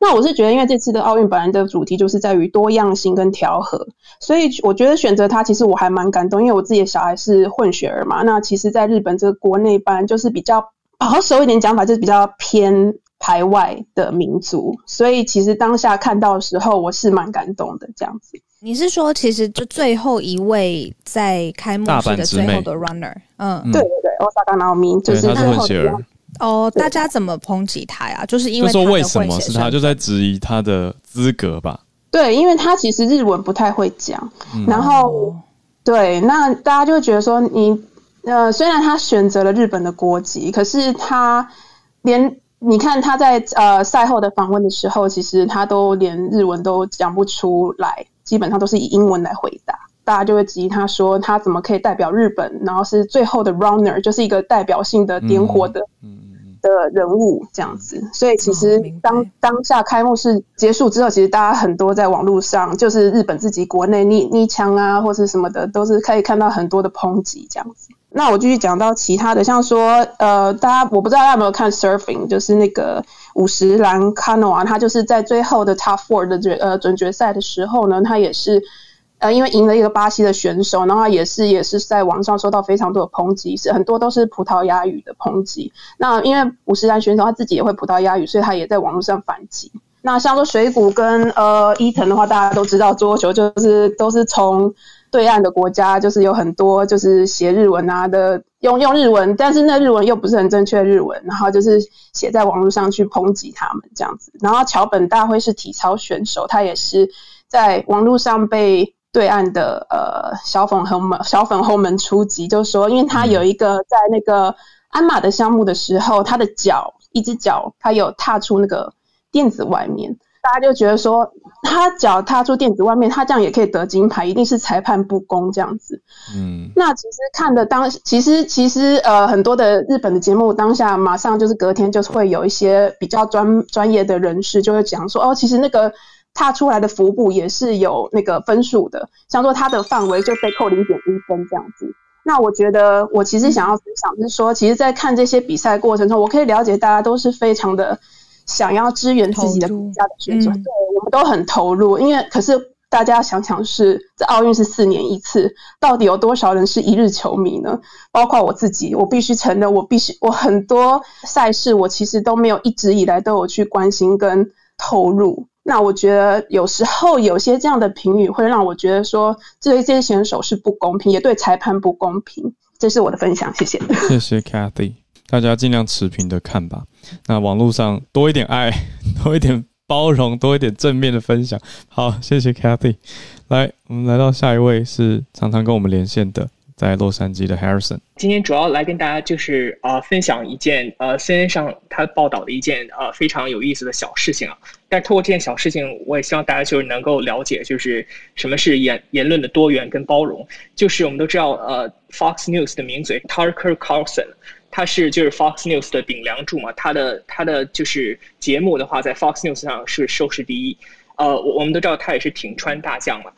那我是觉得，因为这次的奥运本来的主题就是在于多样性跟调和，所以我觉得选择他其实我还蛮感动，因为我自己的小孩是混血儿嘛。那其实，在日本这个国内班就是比较保守一点讲法，就是比较偏。排外的民族，所以其实当下看到的时候，我是蛮感动的。这样子，你是说，其实就最后一位在开幕式的最后的 runner，嗯，对对对，Osaka Naomi 就是最后的。哦，大家怎么抨击他呀？就是因为说为什么是他，就在质疑他的资格吧？对，因为他其实日文不太会讲，然后对，那大家就会觉得说，你呃，虽然他选择了日本的国籍，可是他连。你看他在呃赛后的访问的时候，其实他都连日文都讲不出来，基本上都是以英文来回答。大家就会质疑他说他怎么可以代表日本，然后是最后的 runner，就是一个代表性的点火的嗯的人物这样子。所以其实当当下开幕式结束之后，其实大家很多在网络上，就是日本自己国内逆逆枪啊或是什么的，都是可以看到很多的抨击这样子。那我继续讲到其他的，像说，呃，大家我不知道大家有没有看 surfing，就是那个五十岚 canoa，他就是在最后的 top four 的决呃准决赛的时候呢，他也是呃因为赢了一个巴西的选手，然后也是也是在网上受到非常多的抨击，是很多都是葡萄牙语的抨击。那因为五十岚选手他自己也会葡萄牙语，所以他也在网络上反击。那像说水谷跟呃伊藤的话，大家都知道桌球就是都是从。对岸的国家就是有很多就是写日文啊的，用用日文，但是那日文又不是很正确日文，然后就是写在网络上去抨击他们这样子。然后桥本大辉是体操选手，他也是在网络上被对岸的呃小粉红们小粉红们出击，就说因为他有一个在那个鞍马的项目的时候，他的脚一只脚他有踏出那个垫子外面。大家就觉得说，他脚踏出垫子外面，他这样也可以得金牌，一定是裁判不公这样子。嗯，那其实看的当，其实其实呃，很多的日本的节目当下马上就是隔天就是会有一些比较专专业的人士就会讲说，哦，其实那个踏出来的腹部也是有那个分数的，像说他的范围就被扣零点一分这样子。那我觉得我其实想要分享是说，其实，在看这些比赛过程中，我可以了解大家都是非常的。想要支援自己的国家的选手，对我们都很投入。因为可是大家想想，是这奥运是四年一次，到底有多少人是一日球迷呢？包括我自己，我必须承认，我必须我很多赛事，我其实都没有一直以来都有去关心跟投入。那我觉得有时候有些这样的评语会让我觉得说，对这些选手是不公平，也对裁判不公平。这是我的分享，谢谢。谢谢 Kathy。大家尽量持平的看吧。那网络上多一点爱，(laughs) 多一点包容，多一点正面的分享。好，谢谢 Kathy。来，我们来到下一位是常常跟我们连线的。在洛杉矶的 Harrison，今天主要来跟大家就是呃分享一件呃 CNN 上他报道的一件呃非常有意思的小事情啊。但是通过这件小事情，我也希望大家就是能够了解，就是什么是言言论的多元跟包容。就是我们都知道呃 Fox News 的名嘴 Tucker Carlson，他是就是 Fox News 的顶梁柱嘛，他的他的就是节目的话，在 Fox News 上是收视第一。呃，我我们都知道他也是挺川大将嘛。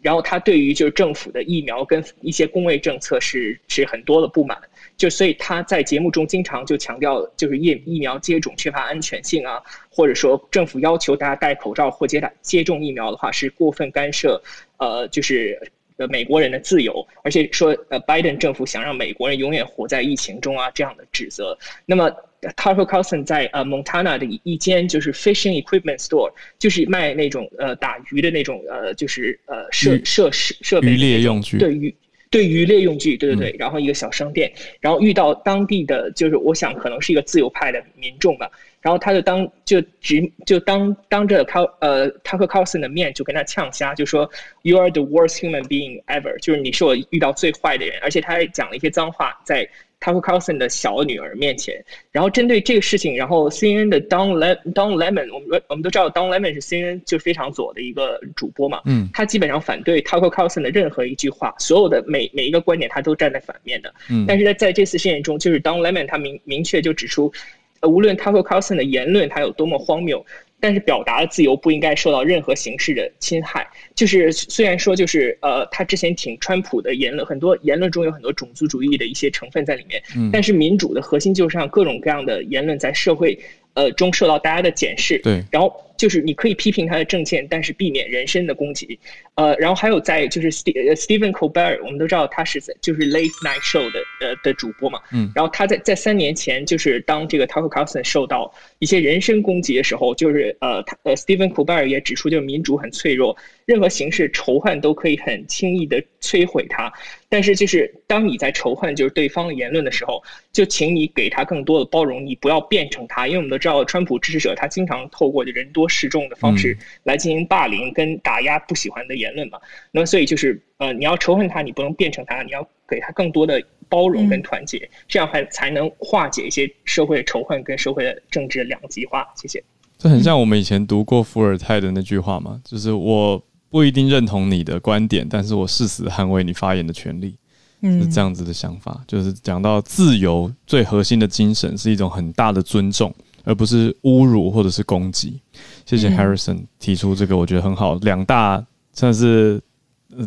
然后他对于就是政府的疫苗跟一些工卫政策是是很多的不满，就所以他在节目中经常就强调就是疫疫苗接种缺乏安全性啊，或者说政府要求大家戴口罩或接打接种疫苗的话是过分干涉，呃，就是呃美国人的自由，而且说呃拜登政府想让美国人永远活在疫情中啊这样的指责，那么。t a r p e r Carlson 在呃 Montana 的一间就是 fishing equipment store，就是卖那种呃打鱼的那种呃就是呃设设施设备渔猎用具，对渔对渔猎用具，对对对，然后一个小商店，然后遇到当地的就是我想可能是一个自由派的民众吧，然后他就当就直就当当着他呃 Tucker Carlson 的面就跟他呛瞎，就说 You are the worst human being ever，就是你是我遇到最坏的人，而且他还讲了一些脏话在。Tucker Carlson 的小女儿面前，然后针对这个事情，然后 CNN 的 Don Le Don Lemon，我们我们都知道 Don Lemon 是 CNN 就非常左的一个主播嘛，嗯，他基本上反对 Tucker Carlson 的任何一句话，所有的每每一个观点他都站在反面的，嗯，但是在在这次事件中，就是 Don Lemon 他明明确就指出，呃，无论 Tucker Carlson 的言论他有多么荒谬。但是表达的自由不应该受到任何形式的侵害。就是虽然说，就是呃，他之前挺川普的言论，很多言论中有很多种族主义的一些成分在里面。嗯。但是民主的核心就是让各种各样的言论在社会呃中受到大家的检视。对。然后。就是你可以批评他的政见，但是避免人身的攻击。呃，然后还有在就是 Stephen Colbert，我们都知道他是在就是 Late Night Show 的呃的主播嘛。嗯。然后他在在三年前，就是当这个 Tucker Carlson 受到一些人身攻击的时候，就是呃他呃 Stephen Colbert 也指出，就是民主很脆弱，任何形式仇恨都可以很轻易的摧毁它。但是就是当你在仇恨就是对方的言论的时候，就请你给他更多的包容，你不要变成他，因为我们都知道川普支持者他经常透过人多。势众的方式来进行霸凌跟打压不喜欢的言论嘛？那么所以就是呃，你要仇恨他，你不能变成他，你要给他更多的包容跟团结，这样还才能化解一些社会的仇恨跟社会的政治两极化。谢谢。这很像我们以前读过伏尔泰的那句话嘛，就是我不一定认同你的观点，但是我誓死捍卫你发言的权利。嗯，是这样子的想法，就是讲到自由最核心的精神是一种很大的尊重。而不是侮辱或者是攻击。谢谢 Harrison 提出这个，我觉得很好。两大算是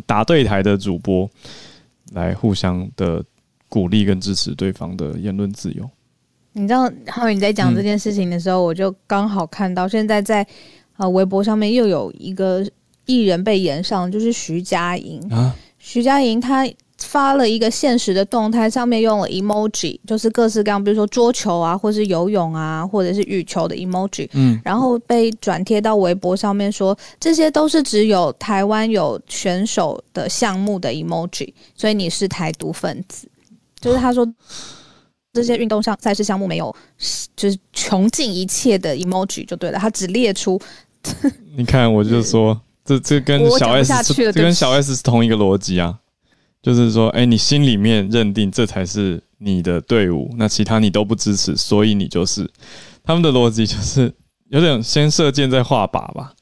答对台的主播来互相的鼓励跟支持对方的言论自由。你知道，浩宇你在讲这件事情的时候，我就刚好看到现在在啊微博上面又有一个艺人被延上，就是徐佳莹啊。徐佳莹她。发了一个现实的动态，上面用了 emoji，就是各式各样，比如说桌球啊，或是游泳啊，或者是羽球的 emoji，嗯，然后被转贴到微博上面，说这些都是只有台湾有选手的项目的 emoji，所以你是台独分子，就是他说这些运动项赛事项目没有，就是穷尽一切的 emoji 就对了，他只列出，(laughs) 你看我就说这这跟小 S 这跟小 S 是同一个逻辑啊。就是说，哎，你心里面认定这才是你的队伍，那其他你都不支持，所以你就是他们的逻辑就是有点先射箭再画靶吧。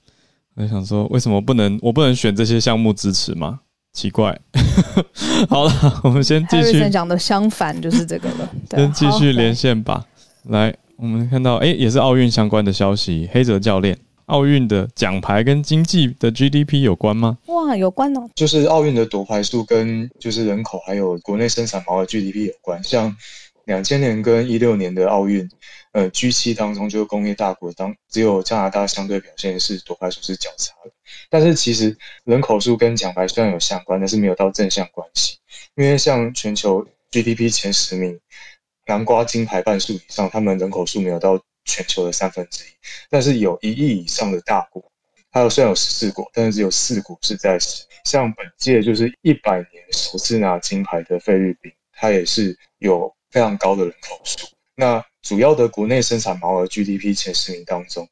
我想说，为什么不能我不能选这些项目支持吗？奇怪。(laughs) 好了，我们先继续讲的相反就是这个了。(laughs) 先继续连线吧。来，我们看到，哎，也是奥运相关的消息，黑泽教练。奥运的奖牌跟经济的 GDP 有关吗？哇，有关哦！就是奥运的夺牌数跟就是人口还有国内生产毛的 GDP 有关。像两千年跟一六年的奥运，呃，G 七当中就是工业大国当只有加拿大相对表现是夺牌数是较差的。但是其实人口数跟奖牌虽然有相关，但是没有到正向关系。因为像全球 GDP 前十名，南瓜金牌半数以上，他们人口数没有到。全球的三分之一，但是有一亿以上的大国，它虽然有十四国，但是只有四国是在十。像本届就是一百年首次拿金牌的菲律宾，它也是有非常高的人口数。那主要的国内生产毛额 GDP 前十名当中，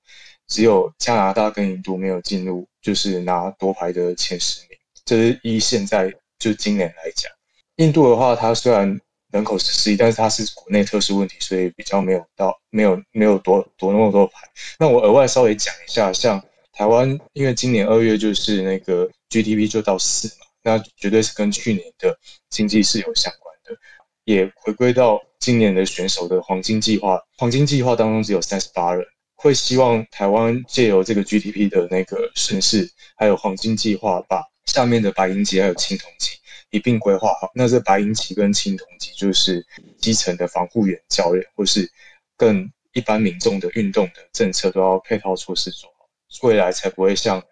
只有加拿大跟印度没有进入，就是拿夺牌的前十名。这是依现在就今年来讲，印度的话，它虽然人口十四亿，但是它是国内特殊问题，所以比较没有到没有没有夺夺那么多牌。那我额外稍微讲一下，像台湾，因为今年二月就是那个 GDP 就到四嘛，那绝对是跟去年的经济是有相关的。也回归到今年的选手的黄金计划，黄金计划当中只有三十八人，会希望台湾借由这个 GDP 的那个顺势，还有黄金计划，把下面的白银级还有青铜级一并规划好。那这白银级跟青铜级就是基层的防护员、教练，或是更一般民众的运动的政策都要配套措施做好，未来才不会像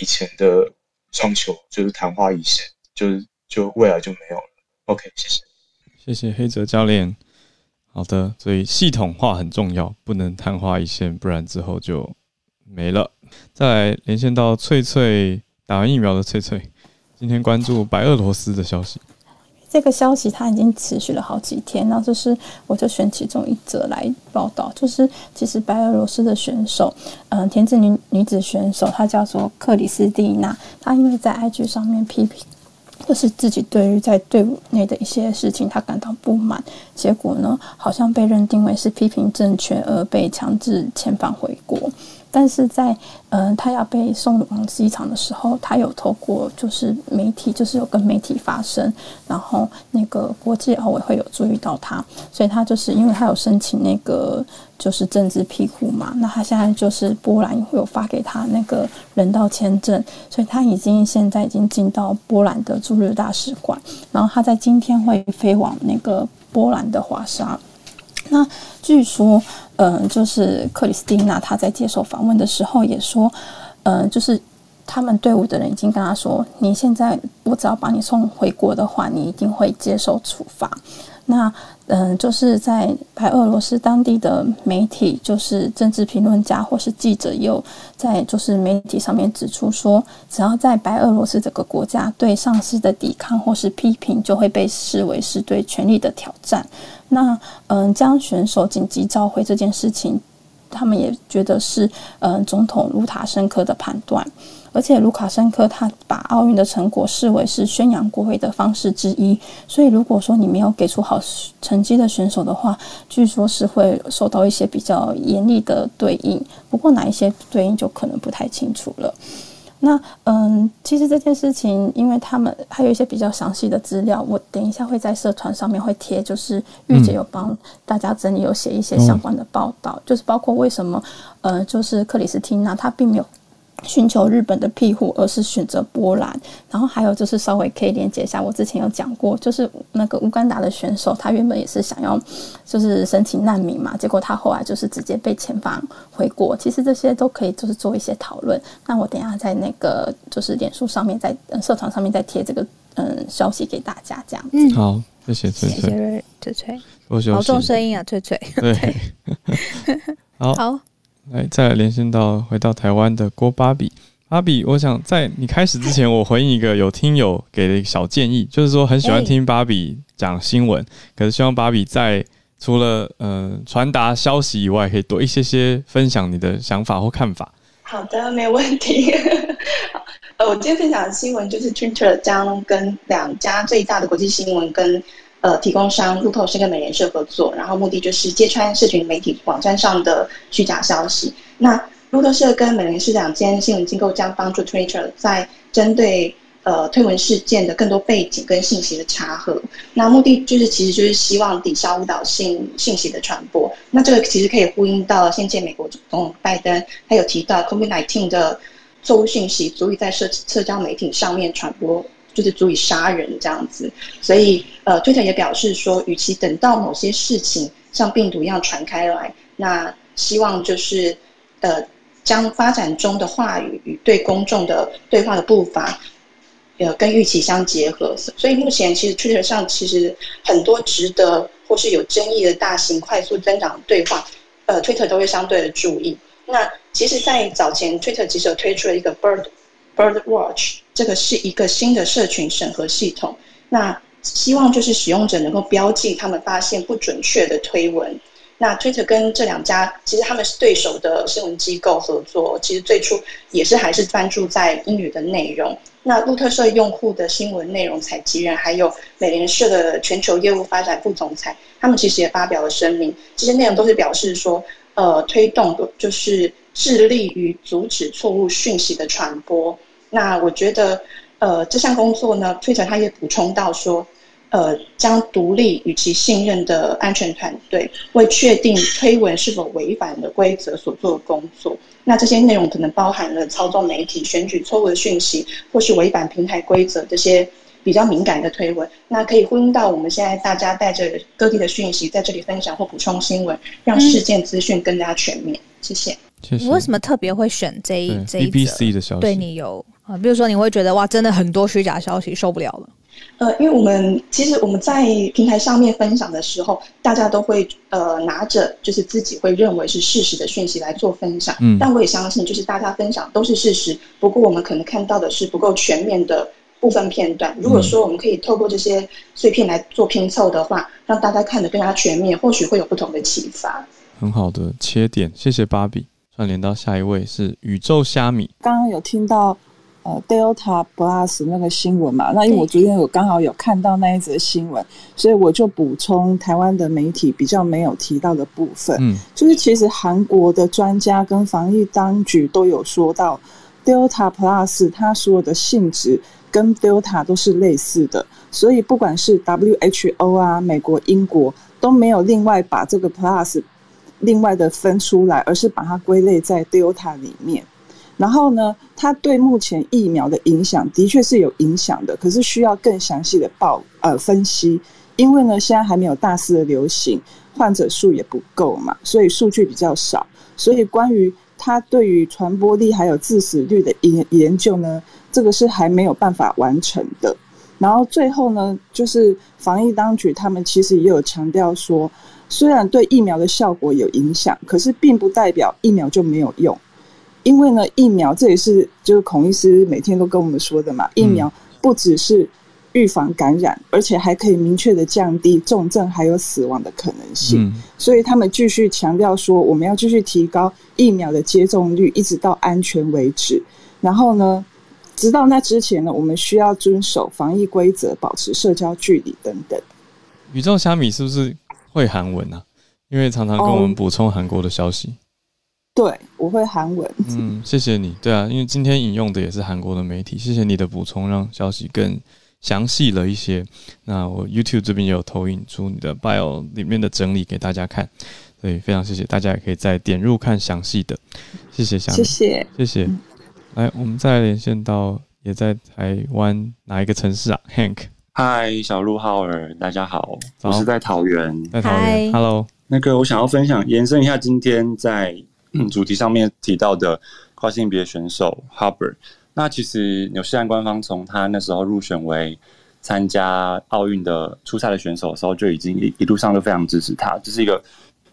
以前的双球就是昙花一现，就是就未来就没有了。OK，谢谢，谢谢黑泽教练。好的，所以系统化很重要，不能昙花一现，不然之后就没了。再来连线到翠翠打完疫苗的翠翠，今天关注白俄罗斯的消息。这个消息它已经持续了好几天，那就是我就选其中一则来报道，就是其实白俄罗斯的选手，嗯，田径女女子选手，她叫做克里斯蒂娜，她因为在 IG 上面批评。就是自己对于在队伍内的一些事情，她感到不满，结果呢，好像被认定为是批评政权而被强制遣返回国。但是在嗯，他要被送往机场的时候，他有透过就是媒体，就是有跟媒体发声，然后那个国际奥委会有注意到他，所以他就是因为他有申请那个就是政治庇护嘛，那他现在就是波兰有发给他那个人道签证，所以他已经现在已经进到波兰的驻日大使馆，然后他在今天会飞往那个波兰的华沙。那据说，嗯，就是克里斯蒂娜她在接受访问的时候也说，嗯，就是他们队伍的人已经跟他说，你现在我只要把你送回国的话，你一定会接受处罚。那嗯，就是在白俄罗斯当地的媒体，就是政治评论家或是记者，又在就是媒体上面指出说，只要在白俄罗斯这个国家对上司的抵抗或是批评，就会被视为是对权力的挑战。那嗯，将选手紧急召回这件事情，他们也觉得是嗯，总统卢卡申科的判断。而且卢卡申科他把奥运的成果视为是宣扬国威的方式之一，所以如果说你没有给出好成绩的选手的话，据说是会受到一些比较严厉的对应。不过哪一些对应就可能不太清楚了。那嗯，其实这件事情，因为他们还有一些比较详细的资料，我等一下会在社团上面会贴，就是玉姐有帮大家整理，有写一些相关的报道，就是包括为什么呃，就是克里斯汀娜她并没有。寻求日本的庇护，而是选择波兰。然后还有就是稍微可以连接一下，我之前有讲过，就是那个乌干达的选手，他原本也是想要就是申请难民嘛，结果他后来就是直接被遣返回国。其实这些都可以就是做一些讨论。那我等下在那个就是脸书上面，在社团上面再贴这个嗯消息给大家，这样。嗯，好，谢谢翠翠，翠翠，好重声音啊，翠翠。对，(laughs) (laughs) 好。好。来，再来连线到回到台湾的郭芭比。芭比，我想在你开始之前，我回应一个有听友给的小建议，就是说很喜欢听芭比讲新闻，可是希望芭比在除了呃传达消息以外，可以多一些些分享你的想法或看法。好的，没问题。(laughs) 呃，我今天分享的新闻就是 Twitter 将跟两家最大的国际新闻跟。呃，提供商路透社跟美联社合作，然后目的就是揭穿社群媒体网站上的虚假消息。那路透社跟美联社两间新闻机构将帮助 Twitter 在针对呃推文事件的更多背景跟信息的查核。那目的就是其实就是希望抵消误导性信息的传播。那这个其实可以呼应到现届美国总统拜登，他有提到 COVID-19 的错误信息足以在社社交媒体上面传播。就是足以杀人这样子，所以呃，推特也表示说，与其等到某些事情像病毒一样传开来，那希望就是呃，将发展中的话语与对公众的对话的步伐，呃，跟预期相结合。所以目前其实 Twitter 上其实很多值得或是有争议的大型快速增长对话，呃，Twitter 都会相对的注意。那其实，在早前 Twitter 其实有推出了一个 Bird。Bird Watch 这个是一个新的社群审核系统，那希望就是使用者能够标记他们发现不准确的推文。那 Twitter 跟这两家其实他们是对手的新闻机构合作，其实最初也是还是专注在英语的内容。那路特社用户的新闻内容采集人，还有美联社的全球业务发展副总裁，他们其实也发表了声明，这些内容都是表示说，呃，推动就是。致力于阻止错误讯息的传播。那我觉得，呃，这项工作呢，推特他也补充到说，呃，将独立与其信任的安全团队为确定推文是否违反了规则所做的工作。那这些内容可能包含了操纵媒体、选举错误的讯息，或是违反平台规则这些比较敏感的推文。那可以呼应到我们现在大家带着各地的讯息在这里分享或补充新闻，让事件资讯更加全面。谢谢。你为什么特别会选这一这一 BBC 的消息？对你有啊？比如说你会觉得哇，真的很多虚假消息，受不了了。呃，因为我们其实我们在平台上面分享的时候，大家都会呃拿着就是自己会认为是事实的讯息来做分享。嗯，但我也相信，就是大家分享都是事实，不过我们可能看到的是不够全面的部分片段。如果说我们可以透过这些碎片来做拼凑的话，让大家看得更加全面，或许会有不同的启发。很好的切点，谢谢芭比。串联到下一位是宇宙虾米，刚刚有听到。呃，Delta Plus 那个新闻嘛，那因为我昨天有刚好有看到那一则新闻，所以我就补充台湾的媒体比较没有提到的部分。嗯，就是其实韩国的专家跟防疫当局都有说到，Delta Plus 它所有的性质跟 Delta 都是类似的，所以不管是 WHO 啊、美国、英国都没有另外把这个 Plus 另外的分出来，而是把它归类在 Delta 里面。然后呢，它对目前疫苗的影响的确是有影响的，可是需要更详细的报呃分析，因为呢现在还没有大肆的流行，患者数也不够嘛，所以数据比较少，所以关于它对于传播力还有致死率的研研究呢，这个是还没有办法完成的。然后最后呢，就是防疫当局他们其实也有强调说，虽然对疫苗的效果有影响，可是并不代表疫苗就没有用。因为呢，疫苗这也是就是孔医师每天都跟我们说的嘛，疫苗不只是预防感染，而且还可以明确的降低重症还有死亡的可能性。所以他们继续强调说，我们要继续提高疫苗的接种率，一直到安全为止。然后呢，直到那之前呢，我们需要遵守防疫规则，保持社交距离等等。宇宙虾米是不是会韩文啊？因为常常跟我们补充韩国的消息。对，我会韩文。嗯，(laughs) 谢谢你。对啊，因为今天引用的也是韩国的媒体，谢谢你的补充，让消息更详细了一些。那我 YouTube 这边也有投影出你的 bio 里面的整理给大家看，所以非常谢谢大家，也可以再点入看详细的。谢谢，谢谢，谢谢。来，我们再连线到也在台湾哪一个城市啊？Hank，嗨，小鹿浩尔，大家好，我是在桃园，在桃园。Hello，那个我想要分享，延伸一下今天在。主题上面提到的跨性别选手 Huber，那其实纽西兰官方从他那时候入选为参加奥运的初赛的选手的时候，就已经一一路上都非常支持他，这是一个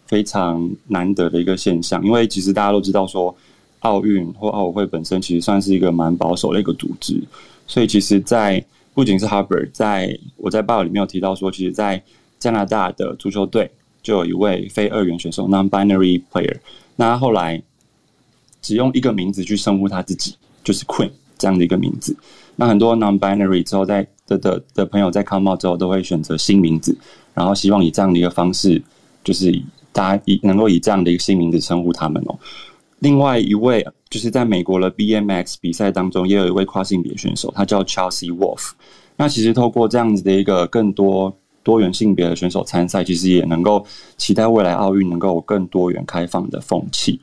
非常难得的一个现象。因为其实大家都知道说，奥运或奥委会本身其实算是一个蛮保守的一个组织，所以其实，在不仅是 Huber，在我在报里面有提到说，其实，在加拿大的足球队就有一位非二元选手 （non-binary player）。那后来只用一个名字去称呼他自己，就是 Queen 这样的一个名字。那很多 non-binary 之后在的的的朋友在 come out 之后都会选择新名字，然后希望以这样的一个方式，就是大家以能够以这样的一个新名字称呼他们哦。另外一位就是在美国的 BMX 比赛当中，也有一位跨性别选手，他叫 Chelsea Wolf。那其实透过这样子的一个更多。多元性别的选手参赛，其实也能够期待未来奥运能够有更多元开放的风气。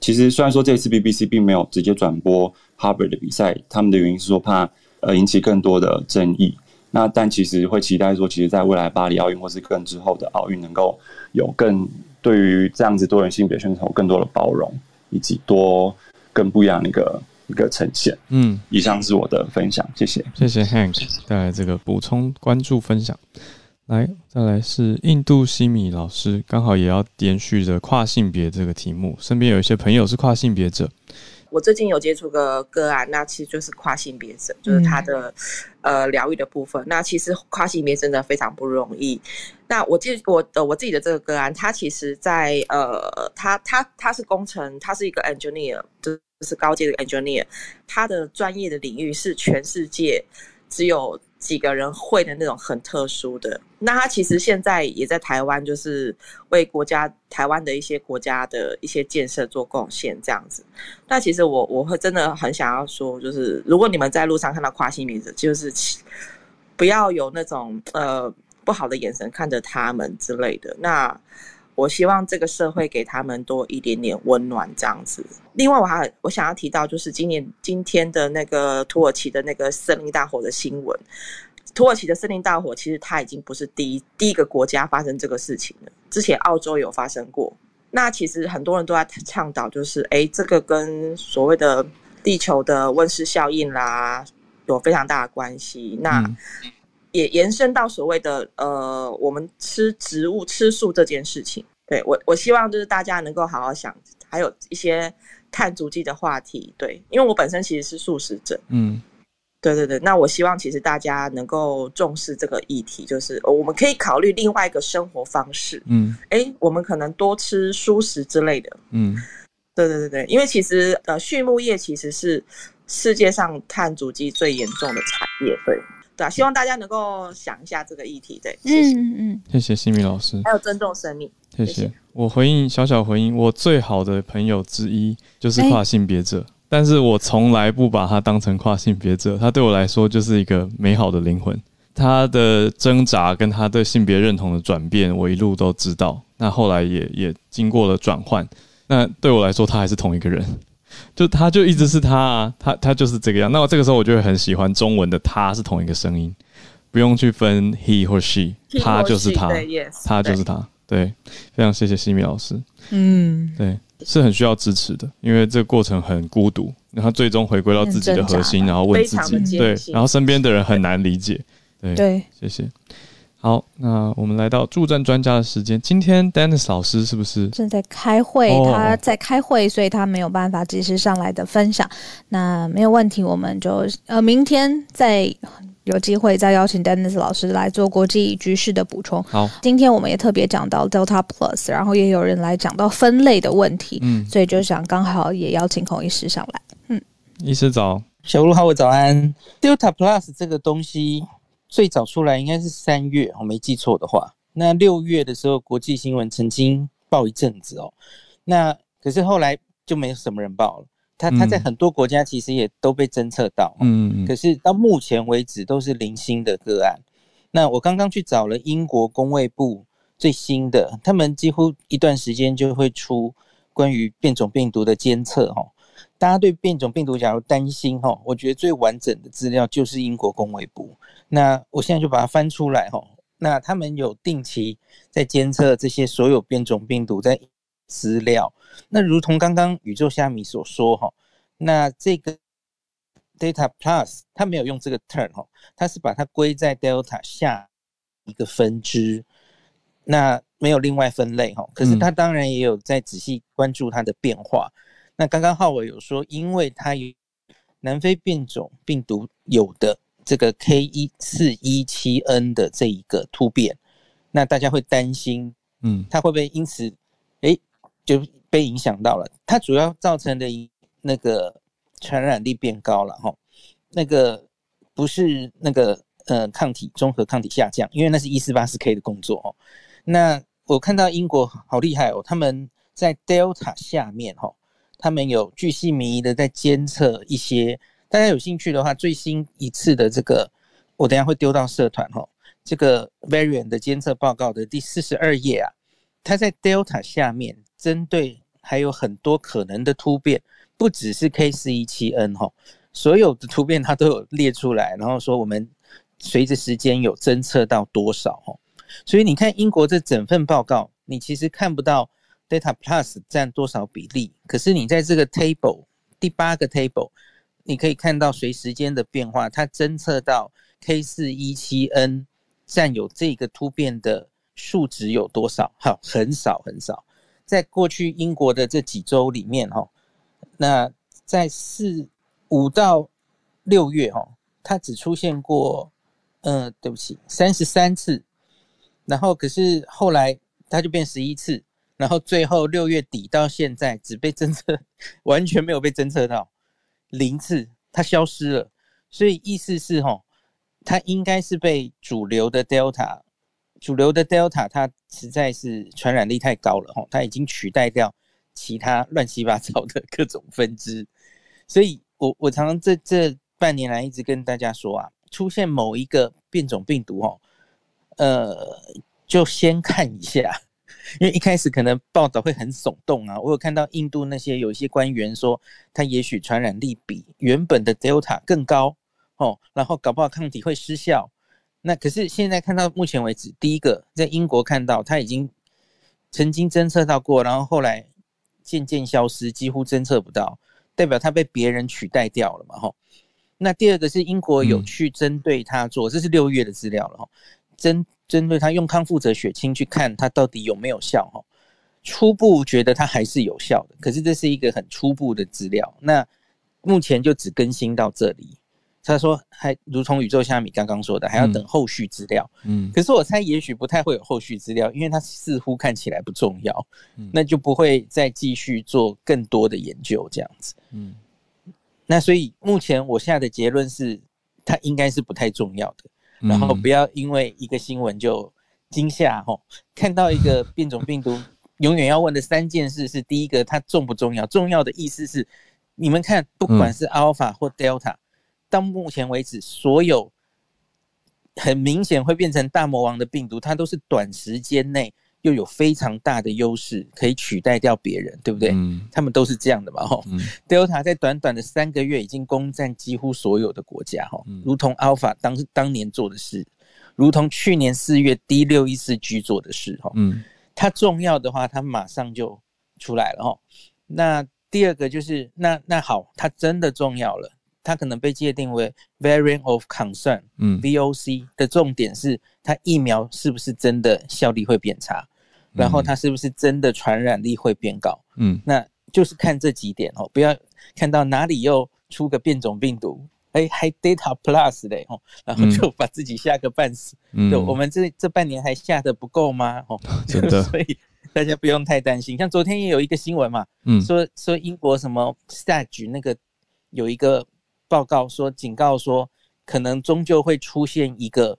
其实虽然说这次 BBC 并没有直接转播 Harbour 的比赛，他们的原因是说怕呃引起更多的争议。那但其实会期待说，其实在未来巴黎奥运或是更之后的奥运，能够有更对于这样子多元性别选手更多的包容，以及多更不一样的一个一个呈现。嗯，以上是我的分享，谢谢，谢谢 Hank 带来这个补充关注分享。来，再来是印度西米老师，刚好也要延续着跨性别这个题目。身边有一些朋友是跨性别者，我最近有接触个个案，那其实就是跨性别者，就是他的呃疗愈的部分。那其实跨性别真的非常不容易。那我记我的我自己的这个个案，他其实在呃，他他他是工程，他是一个 engineer，就是高阶的 engineer，他的专业的领域是全世界只有。几个人会的那种很特殊的，那他其实现在也在台湾，就是为国家台湾的一些国家的一些建设做贡献这样子。那其实我我会真的很想要说，就是如果你们在路上看到跨性别者，就是不要有那种呃不好的眼神看着他们之类的。那我希望这个社会给他们多一点点温暖，这样子。另外，我还我想要提到，就是今年今天的那个土耳其的那个森林大火的新闻。土耳其的森林大火，其实它已经不是第一第一个国家发生这个事情了。之前澳洲有发生过。那其实很多人都在倡导，就是哎，这个跟所谓的地球的温室效应啦有非常大的关系。那也延伸到所谓的呃，我们吃植物吃素这件事情。对我，我希望就是大家能够好好想，还有一些碳足迹的话题。对，因为我本身其实是素食者。嗯。对对对，那我希望其实大家能够重视这个议题，就是我们可以考虑另外一个生活方式。嗯，哎，我们可能多吃蔬食之类的。嗯，对对对对，因为其实呃，畜牧业其实是世界上碳足迹最严重的产业。对对啊，希望大家能够想一下这个议题。对，谢谢，嗯嗯，谢谢西米老师，还有尊重生命。谢谢。我回应小小回应，我最好的朋友之一就是跨性别者。但是我从来不把他当成跨性别者，他对我来说就是一个美好的灵魂。他的挣扎跟他对性别认同的转变，我一路都知道。那后来也也经过了转换。那对我来说，他还是同一个人，就他就一直是他啊，他他就是这个样。那我这个时候我就会很喜欢中文的，他是同一个声音，不用去分 he 或 she，他就是他，他就是他。对，非常谢谢西米老师。嗯，对。是很需要支持的，因为这个过程很孤独，然后最终回归到自己的核心，然后问自己，对，然后身边的人很难理解，对，谢谢。好，那我们来到助战专家的时间，今天 Dennis 老师是不是正在开会？他在开会，所以他没有办法及时上来的分享。那没有问题，我们就呃明天再。有机会再邀请 Dennis 老师来做国际局势的补充。好，今天我们也特别讲到 Delta Plus，然后也有人来讲到分类的问题，嗯，所以就想刚好也邀请孔医师上来。嗯，医师早，小鹿好，我早安。Delta Plus 这个东西最早出来应该是三月，我没记错的话。那六月的时候，国际新闻曾经报一阵子哦，那可是后来就没什么人报了。它它在很多国家其实也都被侦测到，嗯，可是到目前为止都是零星的个案。那我刚刚去找了英国工卫部最新的，他们几乎一段时间就会出关于变种病毒的监测，哈。大家对变种病毒假如担心，哈，我觉得最完整的资料就是英国工卫部。那我现在就把它翻出来，哈。那他们有定期在监测这些所有变种病毒在。资料，那如同刚刚宇宙虾米所说哈，那这个 Data Plus 它没有用这个 term 哈，它是把它归在 Delta 下一个分支，那没有另外分类哈。可是它当然也有在仔细关注它的变化。那刚刚浩伟有说，因为它有南非变种病毒有的这个 K 一四一七 N 的这一个突变，那大家会担心，嗯，它会不会因此，哎？就被影响到了，它主要造成的那个传染力变高了哈，那个不是那个呃抗体综合抗体下降，因为那是一四八四 K 的工作哦。那我看到英国好厉害哦，他们在 Delta 下面哈，他们有巨细靡遗的在监测一些，大家有兴趣的话，最新一次的这个我等下会丢到社团哈，这个 Variant 的监测报告的第四十二页啊，它在 Delta 下面。针对还有很多可能的突变，不只是 K 四一七 N 哈，所有的突变它都有列出来，然后说我们随着时间有侦测到多少哈，所以你看英国这整份报告，你其实看不到 Data Plus 占多少比例，可是你在这个 Table 第八个 Table，你可以看到随时间的变化，它侦测到 K 四一七 N 占有这个突变的数值有多少？哈，很少很少。在过去英国的这几周里面，哈，那在四五到六月，哈，它只出现过，嗯，对不起，三十三次，然后可是后来它就变十一次，然后最后六月底到现在只被侦测，(laughs) 完全没有被侦测到零次，它消失了，所以意思是，哈，它应该是被主流的 Delta。主流的 Delta 它实在是传染力太高了哈，它已经取代掉其他乱七八糟的各种分支，所以我我常常这这半年来一直跟大家说啊，出现某一个变种病毒哦，呃，就先看一下，因为一开始可能报道会很耸动啊。我有看到印度那些有一些官员说，他也许传染力比原本的 Delta 更高哦，然后搞不好抗体会失效。那可是现在看到目前为止，第一个在英国看到它已经曾经侦测到过，然后后来渐渐消失，几乎侦测不到，代表它被别人取代掉了嘛？吼。那第二个是英国有去针对它做，这是六月的资料了哈，针针对他用康复者血清去看他到底有没有效哈，初步觉得他还是有效的，可是这是一个很初步的资料，那目前就只更新到这里。他说还如同宇宙虾米刚刚说的，还要等后续资料。嗯，可是我猜也许不太会有后续资料，因为它似乎看起来不重要，那就不会再继续做更多的研究这样子。嗯。那所以目前我下的结论是，它应该是不太重要的。然后不要因为一个新闻就惊吓吼。看到一个变种病毒，永远要问的三件事是：第一个，它重不重要？重要的意思是，你们看，不管是 Alpha 或 Delta，到目前为止，所有很明显会变成大魔王的病毒，它都是短时间内。又有非常大的优势，可以取代掉别人，对不对？嗯，他们都是这样的嘛，哈。Delta 在短短的三个月已经攻占几乎所有的国家，哈，如同 Alpha 当当年做的事，如同去年四月 D 六一四 G 做的事，哈。嗯，它重要的话，它马上就出来了，哈。那第二个就是，那那好，它真的重要了。它可能被界定为 variant of concern，嗯，VOC 的重点是它疫苗是不是真的效力会变差，然后它是不是真的传染力会变高，嗯，那就是看这几点哦，不要看到哪里又出个变种病毒，哎，还 data plus 嘞哦，然后就把自己吓个半死，嗯，我们这这半年还吓得不够吗？哦，(laughs) 真的，(laughs) 所以大家不用太担心。像昨天也有一个新闻嘛，嗯，说说英国什么 stage 那个有一个。报告说，警告说，可能终究会出现一个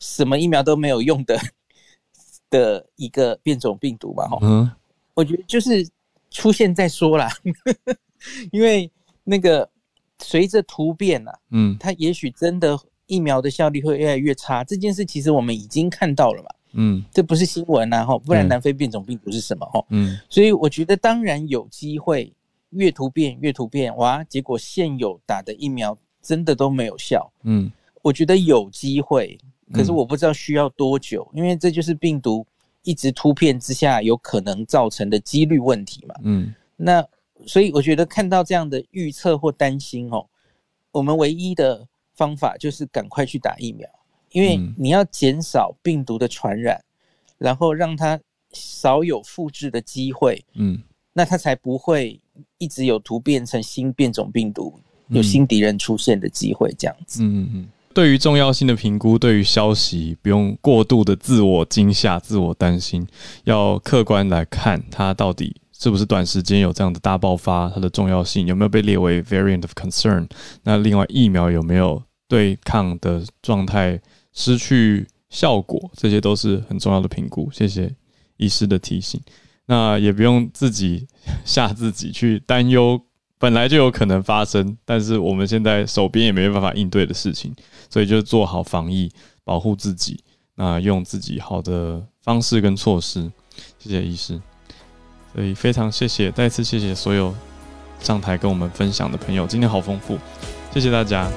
什么疫苗都没有用的 (laughs) 的一个变种病毒吧？哈，嗯，我觉得就是出现再说啦，(laughs) 因为那个随着突变啊，嗯，它也许真的疫苗的效力会越来越差。这件事其实我们已经看到了嘛，嗯，这不是新闻啊，哈，不然南非变种病毒是什么？哈，嗯，所以我觉得当然有机会。越突变越突变，哇！结果现有打的疫苗真的都没有效。嗯，我觉得有机会，可是我不知道需要多久，因为这就是病毒一直突变之下有可能造成的几率问题嘛。嗯，那所以我觉得看到这样的预测或担心哦，我们唯一的方法就是赶快去打疫苗，因为你要减少病毒的传染，然后让它少有复制的机会。嗯。那它才不会一直有突变成新变种病毒，有新敌人出现的机会，这样子。嗯嗯。对于重要性的评估，对于消息不用过度的自我惊吓、自我担心，要客观来看它到底是不是短时间有这样的大爆发，它的重要性有没有被列为 variant of concern？那另外疫苗有没有对抗的状态失去效果？这些都是很重要的评估。谢谢医师的提醒。那也不用自己吓自己去担忧，本来就有可能发生，但是我们现在手边也没办法应对的事情，所以就做好防疫，保护自己。那用自己好的方式跟措施。谢谢医师，所以非常谢谢，再次谢谢所有上台跟我们分享的朋友，今天好丰富，谢谢大家。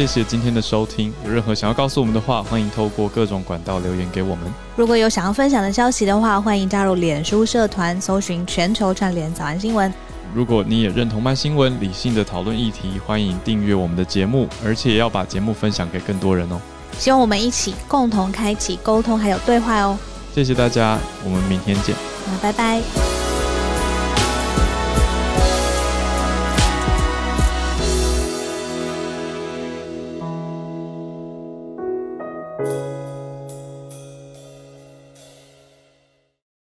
谢谢今天的收听。有任何想要告诉我们的话，欢迎透过各种管道留言给我们。如果有想要分享的消息的话，欢迎加入脸书社团，搜寻“全球串联早安新闻”。如果你也认同慢新闻，理性的讨论议题，欢迎订阅我们的节目，而且要把节目分享给更多人哦。希望我们一起共同开启沟通还有对话哦。谢谢大家，我们明天见。那拜拜。